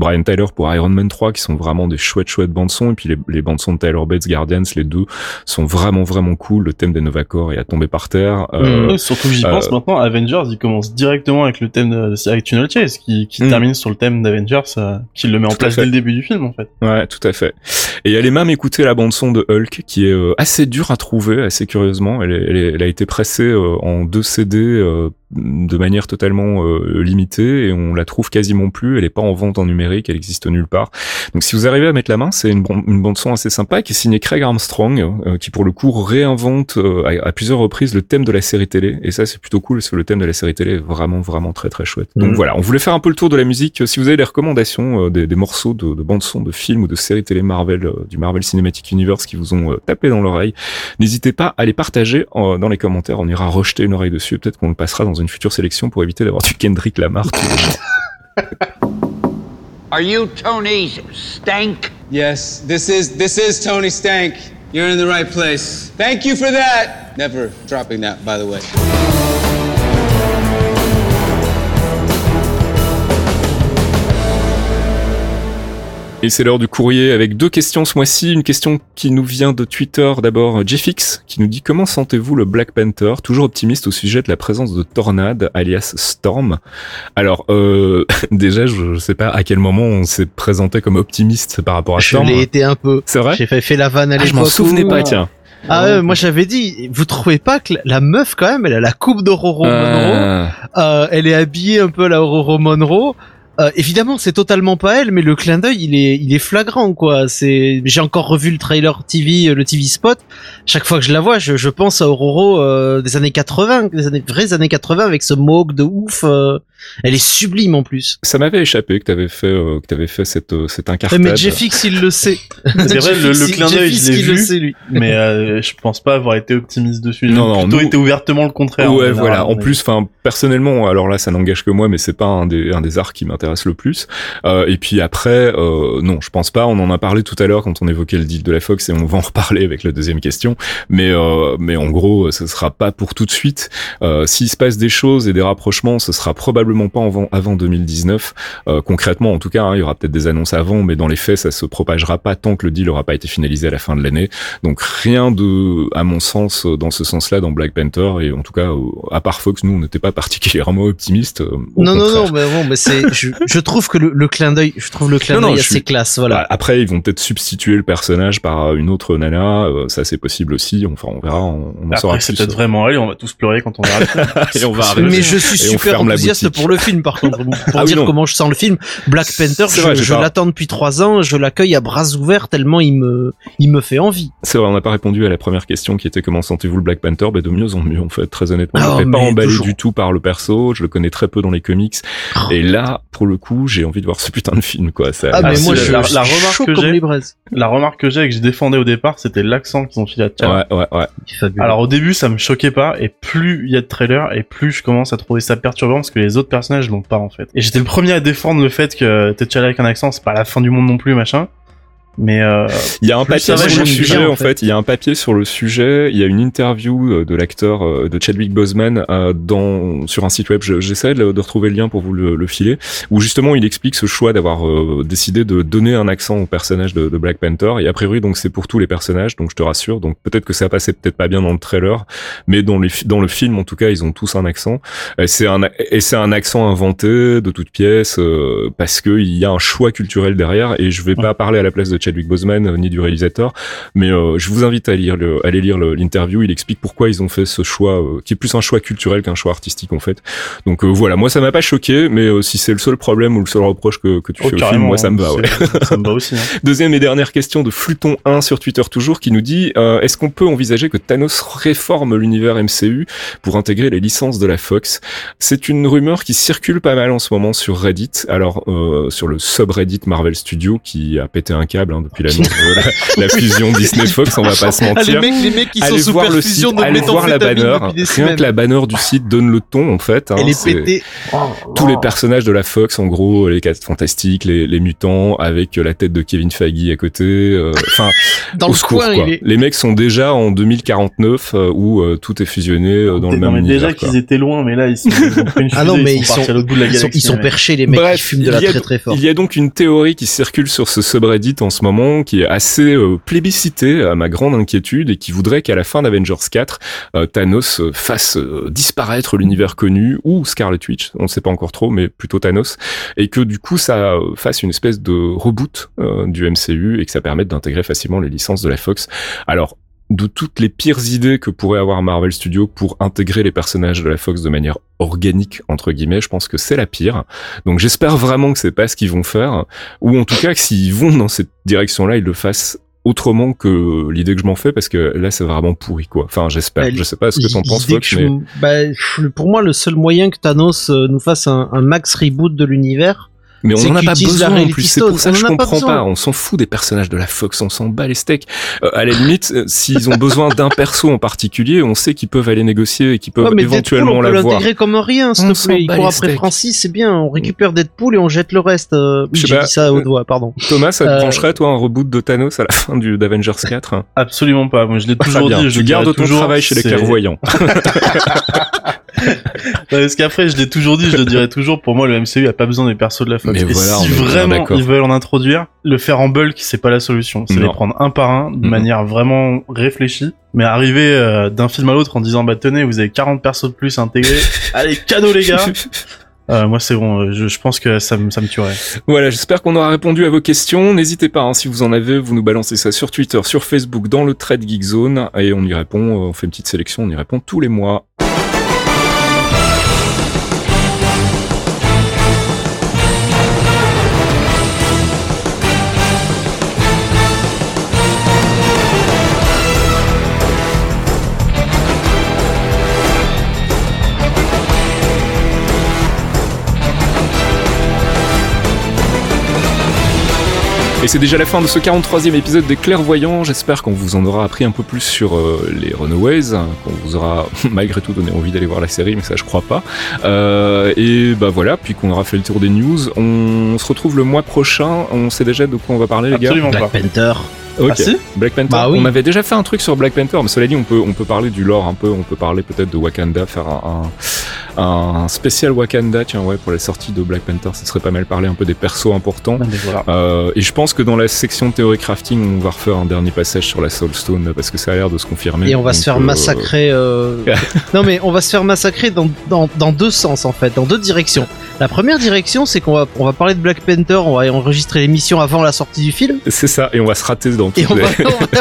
Brian Tyler pour Iron Man 3 qui sont vraiment des chouettes chouettes bandes son. Et puis les, les bandes son de Tyler Bates Guardians les deux sont vraiment vraiment cool. Le thème des Nova Corps est à tomber par terre. Euh, surtout que j'y pense euh, maintenant Avengers il commence directement avec le thème de avec Tunnel Chase qui, qui hmm. termine sur le thème d'Avengers euh, qui le met en place dès le début du film en fait. Ouais tout à fait et allez même écouter la bande son de Hulk qui est euh, assez dure à trouver assez curieusement elle, elle, elle a été pressée en deux CD de manière totalement euh, limitée et on la trouve quasiment plus. Elle est pas en vente en numérique, elle existe nulle part. Donc si vous arrivez à mettre la main, c'est une, une bande son assez sympa qui est signée Craig Armstrong, euh, qui pour le coup réinvente euh, à, plusieurs reprises le thème de la série télé. Et ça c'est plutôt cool parce que le thème de la série télé est vraiment vraiment très très chouette. Donc mhm. voilà, on voulait faire un peu le tour de la musique. Si vous avez des recommandations, des, des, morceaux de, de bande son de films ou de séries télé Marvel du Marvel Cinematic Universe qui vous ont tapé dans l'oreille, n'hésitez pas à les partager dans les commentaires. On ira rejeter une oreille dessus. Peut-être qu'on le passera dans une future sélection pour éviter d'avoir du Kendrick Lamar. Are you Tony Stank? Yes, this is this is Tony Stank. You're in the right place. Thank you for that. Never dropping that, by the way. Et c'est l'heure du courrier avec deux questions ce mois-ci. Une question qui nous vient de Twitter d'abord, Jeffix, qui nous dit comment sentez-vous le Black Panther? Toujours optimiste au sujet de la présence de Tornade, alias Storm. Alors, euh, (laughs) déjà, je, sais pas à quel moment on s'est présenté comme optimiste par rapport à Storm. Je l'ai été un peu. C'est vrai? J'ai fait, fait la vanne à l'époque. Ah, je m'en souvenais pas, tiens. Ah moi j'avais dit, vous trouvez pas que la meuf quand même, elle a la coupe d'Aurora Monroe, ah. euh, elle est habillée un peu à la Aurora Monroe, euh, évidemment, c'est totalement pas elle, mais le clin d'œil, il est, il est flagrant, quoi. C'est, j'ai encore revu le trailer TV, euh, le TV spot. Chaque fois que je la vois, je, je pense à Aurora euh, des années 80, des années, vraies années 80, avec ce mohawk de ouf. Elle est sublime en plus. Ça m'avait échappé que t'avais fait, que t'avais fait cette, cette incartade. Mais Jeffix, il le sait. (laughs) (laughs) c'est vrai, le, le, clin d'œil, je l'ai vu. Le sait, lui. mais je pense pas avoir été optimiste dessus. Non, non, plutôt été ouvertement le contraire. Ouais, voilà. En plus, enfin, personnellement, alors là, ça n'engage que moi, mais c'est pas un des, un des arts qui m'intéresse le plus. Euh, et puis après, euh, non, je pense pas. On en a parlé tout à l'heure quand on évoquait le deal de la Fox et on va en reparler avec la deuxième question. Mais euh, mais en gros, ce sera pas pour tout de suite. S'il se passe des choses et des rapprochements, ce sera probablement pas avant, avant 2019. concrètement, en tout cas, hein, il y aura peut-être des annonces avant, mais dans les faits, ça se propagera pas tant que le deal aura pas été finalisé à la fin de l'année. Donc rien de, à mon sens, dans ce sens-là, dans Black Panther et en tout cas, à part Fox, nous, on n'était pas particulièrement optimistes. non, non, non, mais bon, mais c'est, je trouve que le, clin d'œil, je trouve le clin d'œil assez classe, voilà. Bah, après, ils vont peut-être substituer le personnage par une autre nana, euh, ça c'est possible aussi. Enfin, on verra, on, on en saura C'est peut-être vraiment elle, on va tous pleurer quand on verra. (laughs) et on va Mais je suis super enthousiaste pour le film, par contre, pour ah dire comment je sens le film. Black Panther, je, l'attends depuis trois ans, je l'accueille à bras ouverts tellement il me, il me fait envie. C'est vrai, on n'a pas répondu à la première question qui était comment sentez-vous le Black Panther? Ben de mieux en mieux en fait, très honnêtement. je ne pas emballé du tout par le perso, je le connais très peu dans les comics. Oh. Et là, pour le coup, j'ai envie de voir ce putain de film, quoi. Ah, mais moi, je, la, la, remarque que j'ai, la remarque que j'ai et que je défendais au départ, c'était l'accent qu'ils ont filé à T'Challa. Ouais, ouais, ouais. Alors, au début, ça me choquait pas, et plus il y a de trailers, et plus je commence à trouver ça perturbant, parce que les autres personnages l'ont pas, en fait. Et j'étais le premier à défendre le fait que T'Challa avec un accent, c'est pas la fin du monde non plus, machin. Mais euh, il y a un papier sur le sujet en fait. Il y a un papier sur le sujet. Il y a une interview euh, de l'acteur euh, de Chadwick Boseman dans sur un site web. J'essaie de, retrouver le lien pour vous le, filer, où justement il explique ce choix d'avoir décidé de donner un accent au personnage de, de, Black Panther. Et a priori donc c'est pour tous les personnages. Donc je te rassure. Donc peut-être que ça passait peut-être pas bien dans le trailer, mais dans les dans le film en tout cas ils ont tous un accent. C'est un et c'est un accent inventé de toutes pièces parce que il y a un choix culturel derrière. Et je vais pas parler à la place de Chadwick Boseman euh, ni du réalisateur, mais euh, je vous invite à lire le, aller lire l'interview. Il explique pourquoi ils ont fait ce choix, euh, qui est plus un choix culturel qu'un choix artistique en fait. Donc voilà, moi ça m'a pas choqué, mais si c'est le seul problème ou le seul reproche que, que tu oh, fais au film, moi ça me va. Ouais. Ça me va aussi. Hein. (laughs) Deuxième et dernière question de Fluton 1 sur Twitter toujours, qui nous dit est-ce qu'on peut envisager que Thanos réforme l'univers MCU pour intégrer les licences de la Fox? C'est une rumeur qui circule pas mal en ce moment sur Reddit. Alors sur le subreddit Marvel Studios qui a pété un câble hein, depuis l'annonce de la, fusion Disney Fox, on va pas se mentir. Ah, les mecs, les mecs qui allez sont voir le site, allez voir la banner. Rien que la banner du site donne le ton en fait. Hein, Elle est pétée. Tous les personnages de la Fox, en gros, les quatre fantastiques, les, les mutants, avec la tête de Kevin Feige à côté. Euh, enfin, dans le secours, coin, quoi. Les mecs sont déjà en 2049 euh, où euh, tout est fusionné dans le même mais univers. Déjà qu'ils étaient loin, mais là ils sont. (laughs) ah non, mais ils sont, ils sont, perchés les mecs. Bref, fument de la très très fort. Il y a donc une théorie qui circule sur ce subreddit en ce moment, qui est assez euh, plébiscité à ma grande inquiétude et qui voudrait qu'à la fin d'Avengers 4, euh, Thanos euh, fasse disparaître l'univers connu ou Scarlet Witch, on ne sait pas encore trop, mais plutôt Thanos, et que du coup ça fasse une espèce de reboot du MCU et que ça permette d'intégrer facilement les licences de la Fox. Alors de toutes les pires idées que pourrait avoir Marvel Studios pour intégrer les personnages de la Fox de manière organique entre guillemets, je pense que c'est la pire. Donc j'espère vraiment que c'est pas ce qu'ils vont faire, ou en tout cas que s'ils vont dans cette direction-là, ils le fassent autrement que l'idée que je m'en fais parce que là c'est vraiment pourri quoi. Enfin j'espère. Bah, je sais pas ce que t'en penses Fox, mais bah, pour moi le seul moyen que Thanos euh, nous fasse un max reboot de l'univers mais on n'en a pas besoin en plus. C'est pour ça que je comprends pas, On s'en fout des personnages de la Fox, on s'en bat les steaks. Euh, à la limite, euh, s'ils ont besoin d'un perso en particulier, on sait qu'ils peuvent aller négocier et qu'ils peuvent ouais, éventuellement l'avoir. On peut l'intégrer comme rien, s'il te plaît. Il court après Francis, c'est bien. On récupère Deadpool et on jette le reste. Euh, oui, j'ai dit ça au doigt, pardon. Thomas, ça te brancherait toi un reboot de Thanos à la fin du d'Avengers 4 Absolument pas. Moi, je l'ai toujours dit. Je garde ton travail chez les clairvoyants. (laughs) Parce qu'après, je l'ai toujours dit, je le dirai toujours, pour moi, le MCU a pas besoin des persos de la Fox. Mais si vraiment ils veulent en introduire, le faire en bulk, c'est pas la solution. C'est les prendre un par un, de manière vraiment réfléchie. Mais arriver euh, d'un film à l'autre en disant, bah tenez, vous avez 40 persos de plus intégrés, (laughs) allez, cadeau les gars (laughs) Euh, moi, c'est bon. Euh, je, je, pense que ça, me, ça me tuerait. Voilà, j'espère qu'on aura répondu à vos questions. N'hésitez pas, hein, si vous en avez, vous nous balancez ça sur Twitter, sur Facebook, dans le Trade Geek Zone, et on y répond. On fait une petite sélection, on y répond tous les mois. Et c'est déjà la fin de ce 43e épisode des Clairvoyants. J'espère qu'on vous en aura appris un peu plus sur euh, les Runaways, qu'on vous aura (laughs) malgré tout donné envie d'aller voir la série, mais ça je crois pas. Euh, et bah voilà, puis qu'on aura fait le tour des news. On se retrouve le mois prochain. On sait déjà de quoi on va parler, les gars. Black Panther. Ok. Ah, Black Panther. Bah on avait déjà fait un truc sur Black Panther, mais cela dit, on peut on peut parler du lore un peu. On peut parler peut-être de Wakanda, faire un, un, spécial Wakanda, tiens ouais, pour la sortie de Black Panther, ça serait pas mal parler un peu des persos importants. Euh, et je pense que dans la section théorie crafting, on va refaire un dernier passage sur la Soulstone parce que ça a l'air de se confirmer. Et on va se faire euh, massacrer. Euh... (laughs) non mais on va se faire massacrer dans, dans, dans deux sens en fait, dans deux directions. La première direction, c'est qu'on va, on va parler de Black Panther, on va enregistrer l'émission avant la sortie du film. C'est ça, et on va se rater dans et (laughs) on, va,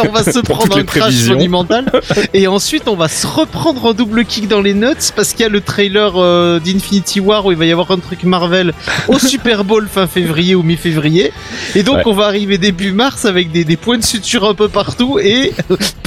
on, va, se prendre un crash monumental. (laughs) et ensuite, on va se reprendre en double kick dans les notes parce qu'il y a le trailer euh, d'Infinity War où il va y avoir un truc Marvel au (laughs) Super Bowl fin février ou mi-février. Et donc, on va arriver début mars avec des, des points de suture un peu partout et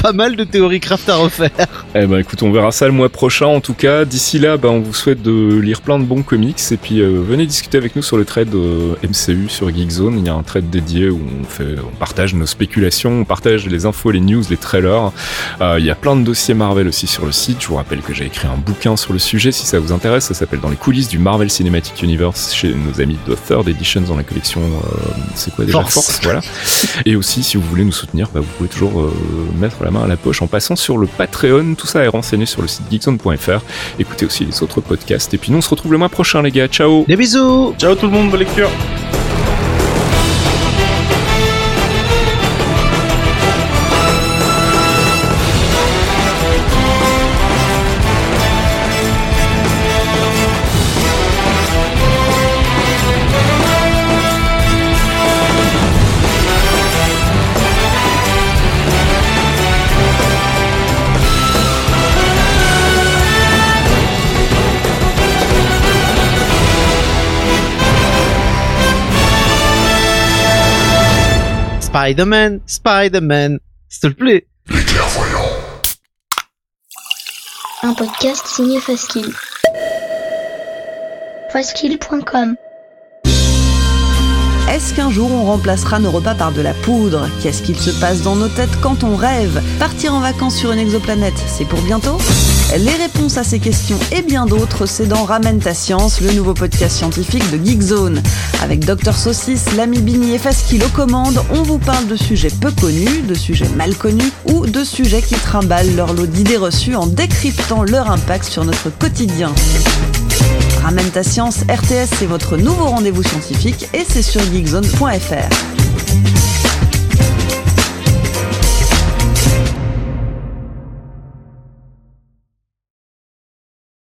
pas mal de théories craft à refaire. Eh ben, écoute, on verra ça le mois prochain en tout cas. D'ici là, ben, on vous souhaite de lire plein de bons comics et puis euh, venez discuter avec nous sur le trade euh, MCU sur Geekzone. Il y a un trade dédié où on, fait, on partage nos spéculations, on partage les infos, les news, les trailers. Euh, il y a plein de dossiers Marvel aussi sur le site. Je vous rappelle que j'ai écrit un bouquin sur le sujet si ça vous intéresse. Ça s'appelle Dans les coulisses du Marvel Cinematic Universe chez nos amis de Third Editions dans la collection. c'est quoi quoi déjà? Force, voilà. Et aussi, si vous voulez nous soutenir, bah, vous pouvez toujours euh, mettre la main à la poche en passant sur le Patreon. Tout ça est renseigné sur le site geekzone.fr. Écoutez aussi les autres podcasts. Et puis nous, on se retrouve le mois prochain, les gars. Ciao. Des bisous. Ciao tout le monde, bonne lecture. Spider-Man, Spider-Man, s'il te plaît. Un podcast signé Faskill. Faskill.com est-ce qu'un jour on remplacera nos repas par de la poudre? Qu'est-ce qu'il se passe dans nos têtes quand on rêve? Partir en vacances sur une exoplanète, c'est pour bientôt? Les réponses à ces questions et bien d'autres, c'est dans Ramène ta science, le nouveau podcast scientifique de Geekzone. Avec Dr Saucisse, l'ami Bini et Faskil aux commandes, on vous parle de sujets peu connus, de sujets mal connus ou de sujets qui trimballent leur lot d'idées reçues en décryptant leur impact sur notre quotidien. Ramène ta science, RTS, c'est votre nouveau rendez-vous scientifique et c'est sur geekzone.fr.